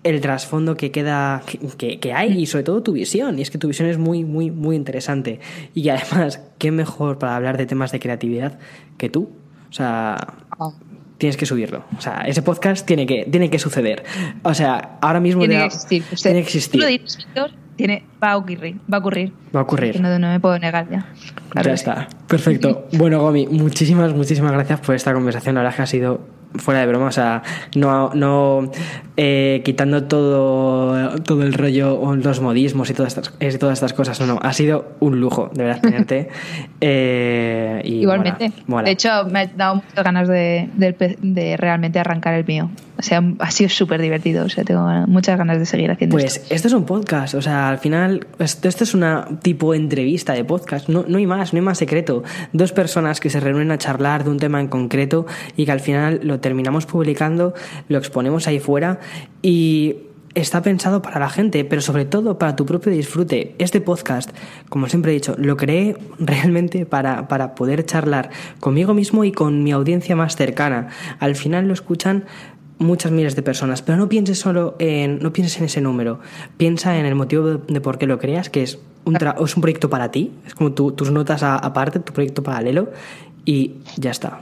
Speaker 1: el trasfondo que queda que, que, hay y sobre todo tu visión y es que tu visión es muy muy muy interesante y además qué mejor para hablar de temas de creatividad que tú o sea
Speaker 2: Ah.
Speaker 1: Tienes que subirlo o sea ese podcast tiene que tiene que suceder o sea ahora mismo
Speaker 2: Tiene
Speaker 1: de-
Speaker 2: que existir. Usted-
Speaker 1: tiene que existir
Speaker 2: lo dices, Víctor, tiene, va a ocurrir. Va a ocurrir.
Speaker 1: va a ocurrir
Speaker 2: Que no, no me puedo negar ya. Claro
Speaker 1: ya
Speaker 2: sí.
Speaker 1: está perfecto bueno Gomi muchísimas muchísimas gracias por esta conversación la verdad es que ha sido fuera de broma o sea no no eh, quitando todo todo el rollo los modismos y todas estas todas estas cosas no no ha sido un lujo de verdad tenerte eh, y
Speaker 2: Igualmente.
Speaker 1: mola, mola.
Speaker 2: De hecho, me ha dado muchas ganas de, pe- de realmente arrancar el mío. O sea, ha sido súper divertido. O sea, tengo muchas ganas de seguir haciendo
Speaker 1: Pues
Speaker 2: esto.
Speaker 1: esto es un podcast, o sea, al final, esto, esto es una tipo entrevista de podcast, no, no hay más, no hay más secreto. Dos personas que se reúnen a charlar de un tema en concreto y que al final lo terminamos publicando, lo exponemos ahí fuera y está pensado para la gente, pero sobre todo para tu propio disfrute. Este podcast, como siempre he dicho, lo creé realmente para, para poder charlar conmigo mismo y con mi audiencia más cercana. Al final lo escuchan muchas miles de personas, pero no pienses solo en, no pienses en ese número, piensa en el motivo de, de por qué lo creas, que es un, tra- es un proyecto para ti, es como tu- tus notas a- aparte, tu proyecto paralelo y ya está.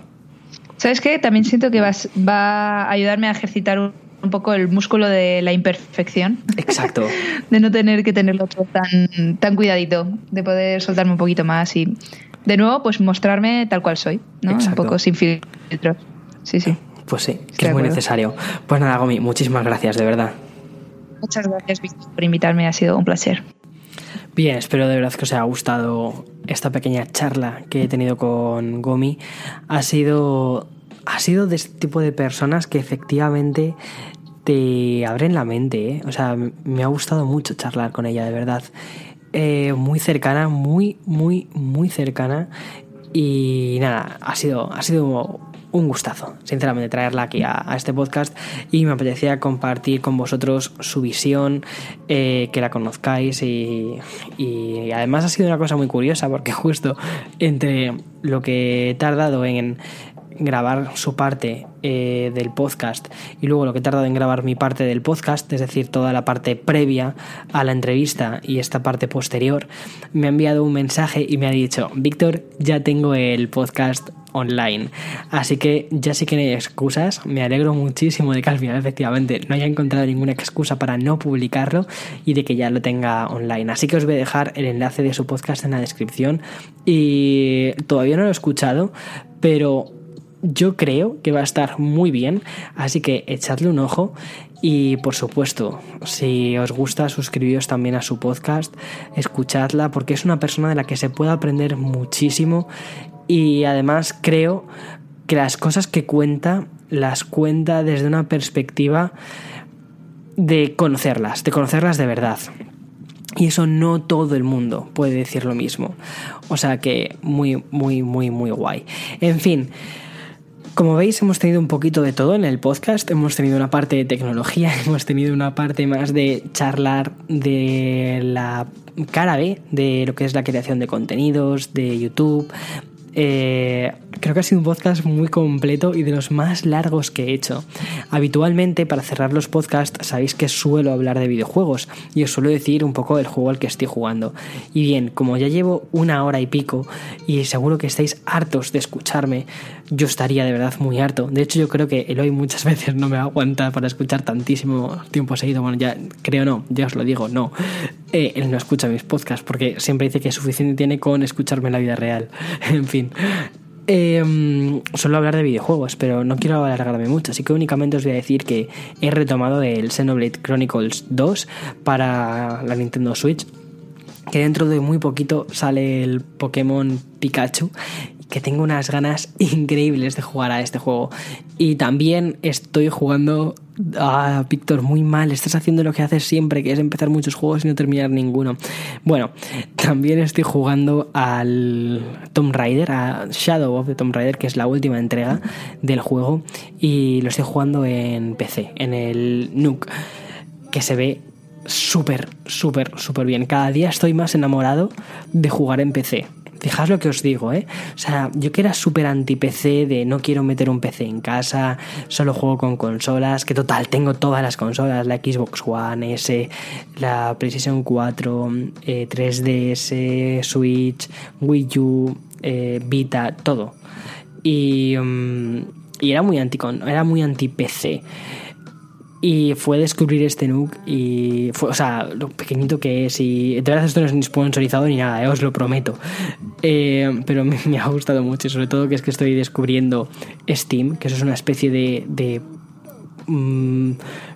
Speaker 2: ¿Sabes qué? También siento que vas, va a ayudarme a ejercitar un, un poco el músculo de la imperfección.
Speaker 1: Exacto.
Speaker 2: de no tener que tenerlo todo tan, tan cuidadito, de poder soltarme un poquito más y de nuevo pues mostrarme tal cual soy, ¿no?
Speaker 1: Exacto.
Speaker 2: Un poco sin filtros. Sí, sí.
Speaker 1: Pues sí, que es muy necesario. Pues nada, Gomi, muchísimas gracias, de verdad.
Speaker 2: Muchas gracias, Víctor, por invitarme, ha sido un placer.
Speaker 1: Bien, espero de verdad que os haya gustado esta pequeña charla que he tenido con Gomi. Ha sido, ha sido de este tipo de personas que efectivamente te abren la mente. ¿eh? O sea, me ha gustado mucho charlar con ella, de verdad. Eh, muy cercana, muy, muy, muy cercana. Y nada, ha sido, ha sido un gustazo, sinceramente, traerla aquí a, a este podcast y me apetecía compartir con vosotros su visión, eh, que la conozcáis y, y además ha sido una cosa muy curiosa porque justo entre lo que he tardado en grabar su parte eh, del podcast y luego lo que he tardado en grabar mi parte del podcast, es decir, toda la parte previa a la entrevista y esta parte posterior, me ha enviado un mensaje y me ha dicho, Víctor, ya tengo el podcast online. Así que ya sí que no hay excusas. Me alegro muchísimo de que al final efectivamente no haya encontrado ninguna excusa para no publicarlo y de que ya lo tenga online. Así que os voy a dejar el enlace de su podcast en la descripción. Y todavía no lo he escuchado, pero yo creo que va a estar muy bien, así que echadle un ojo y por supuesto, si os gusta, suscribíos también a su podcast, escuchadla porque es una persona de la que se puede aprender muchísimo y además creo que las cosas que cuenta las cuenta desde una perspectiva de conocerlas, de conocerlas de verdad. Y eso no todo el mundo puede decir lo mismo. O sea que muy, muy, muy, muy guay. En fin. Como veis, hemos tenido un poquito de todo en el podcast. Hemos tenido una parte de tecnología, hemos tenido una parte más de charlar de la cara B, de lo que es la creación de contenidos, de YouTube. Eh, creo que ha sido un podcast muy completo y de los más largos que he hecho. Habitualmente, para cerrar los podcasts, sabéis que suelo hablar de videojuegos y os suelo decir un poco del juego al que estoy jugando. Y bien, como ya llevo una hora y pico y seguro que estáis hartos de escucharme, yo estaría de verdad muy harto. De hecho, yo creo que Eloy muchas veces no me aguanta para escuchar tantísimo tiempo seguido. Bueno, ya creo no, ya os lo digo, no. Eh, él no escucha mis podcasts porque siempre dice que suficiente tiene con escucharme en la vida real. en fin. Eh, suelo hablar de videojuegos, pero no quiero alargarme mucho, así que únicamente os voy a decir que he retomado el Xenoblade Chronicles 2 para la Nintendo Switch, que dentro de muy poquito sale el Pokémon Pikachu, que tengo unas ganas increíbles de jugar a este juego. Y también estoy jugando Ah, Víctor, muy mal. Estás haciendo lo que haces siempre, que es empezar muchos juegos y no terminar ninguno. Bueno, también estoy jugando al Tomb Raider, a Shadow of the Tomb Raider, que es la última entrega del juego. Y lo estoy jugando en PC, en el Nook, que se ve súper, súper, súper bien. Cada día estoy más enamorado de jugar en PC. Fijaos lo que os digo, ¿eh? O sea, yo que era súper anti-PC, de no quiero meter un PC en casa, solo juego con consolas, que total, tengo todas las consolas, la Xbox One S, la PlayStation 4, 3DS, eh, Switch, Wii U, eh, Vita, todo. Y, mm, y era muy anti anti-PC. Y fue descubrir este Nook y fue, o sea, lo pequeñito que es. Y de verdad, esto no es ni sponsorizado ni nada, eh, os lo prometo. Eh, pero me, ha gustado mucho, sobre todo que es que estoy descubriendo Steam, que eso es una especie de mm,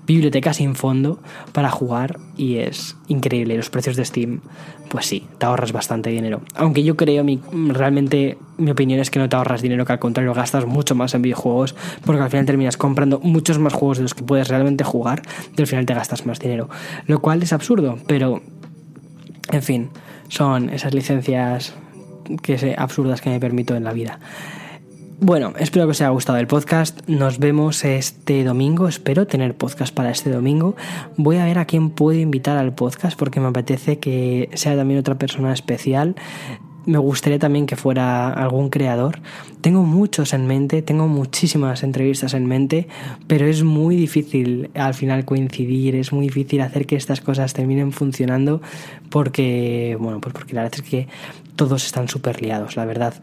Speaker 1: biblioteca sin fondo para jugar y es increíble. Los precios de Steam, pues sí, te ahorras bastante dinero. Aunque yo creo, mi, realmente mi opinión es que no te ahorras dinero, que al contrario gastas mucho más en videojuegos, porque al final terminas comprando muchos más juegos de los que puedes realmente jugar y al final te gastas más dinero. Lo cual es absurdo, pero en fin, son esas licencias que absurdas que me permito en la vida. Bueno, espero que os haya gustado el podcast. Nos vemos este domingo. Espero tener podcast para este domingo. Voy a ver a quién puedo invitar al podcast porque me apetece que sea también otra persona especial. Me gustaría también que fuera algún creador. Tengo muchos en mente, tengo muchísimas entrevistas en mente, pero es muy difícil al final coincidir, es muy difícil hacer que estas cosas terminen funcionando porque, bueno, pues porque la verdad es que todos están súper liados, la verdad.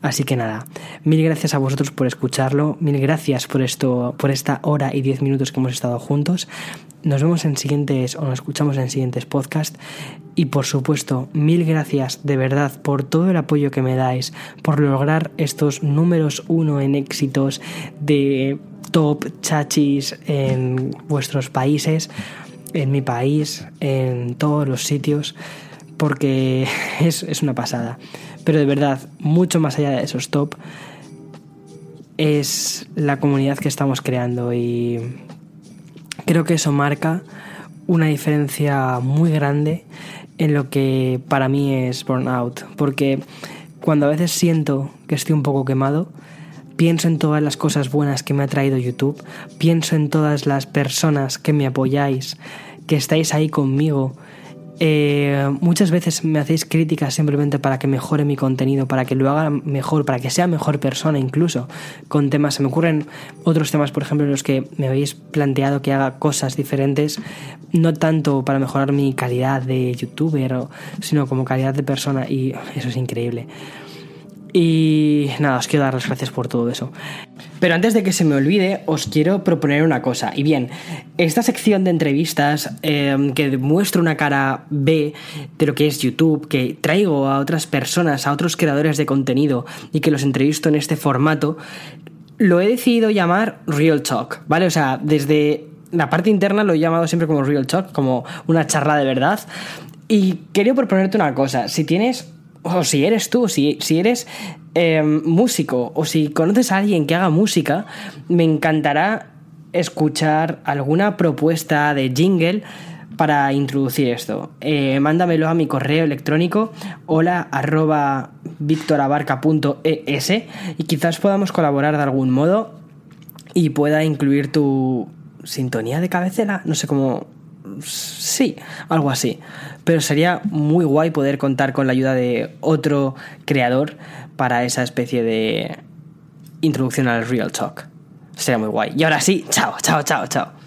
Speaker 1: Así que nada, mil gracias a vosotros por escucharlo, mil gracias por esto, por esta hora y diez minutos que hemos estado juntos. Nos vemos en siguientes o nos escuchamos en siguientes podcasts. Y por supuesto, mil gracias de verdad por todo el apoyo que me dais, por lograr estos números uno en éxitos de top chachis en vuestros países, en mi país, en todos los sitios porque es, una pasada. Pero de verdad, mucho más allá de esos top, es la comunidad que estamos creando y creo que eso marca una diferencia muy grande en lo que para mí es burnout, porque cuando a veces siento que estoy un poco quemado, pienso en todas las cosas buenas que me ha traído YouTube, pienso en todas las personas que me apoyáis, que estáis ahí conmigo, eh, muchas veces me hacéis críticas simplemente para que mejore mi contenido, para que lo haga mejor, para que sea mejor persona incluso, con temas. Se me ocurren otros temas, por ejemplo, en los que me habéis planteado que haga cosas diferentes, no tanto para mejorar mi calidad de youtuber, sino como calidad de persona, y eso es increíble. Y nada, os quiero dar las gracias por todo eso. Pero antes de que se me olvide, os quiero proponer una cosa. Y bien, esta sección de entrevistas em, que muestra una cara B de lo que es YouTube, que traigo a otras personas, a otros creadores de contenido y que los entrevisto en este formato, lo he decidido llamar Real Talk, ¿vale? O sea, desde la parte interna lo he llamado siempre como Real Talk, como una charla de verdad. Y quería proponerte una cosa. Si tienes o si eres tú, si, si eres em, músico o si conoces a alguien que haga música, me encantará escuchar alguna propuesta de jingle para introducir esto. Eh, mándamelo a mi correo electrónico hola arroba victorabarca.es y quizás podamos colaborar de algún modo y pueda incluir tu sintonía de cabecera, no sé cómo sí, algo así. Pero sería muy guay poder contar con la ayuda de otro creador para esa especie de introducción al Real Talk. Sería muy guay. Y ahora sí, chao, chao, chao, chao.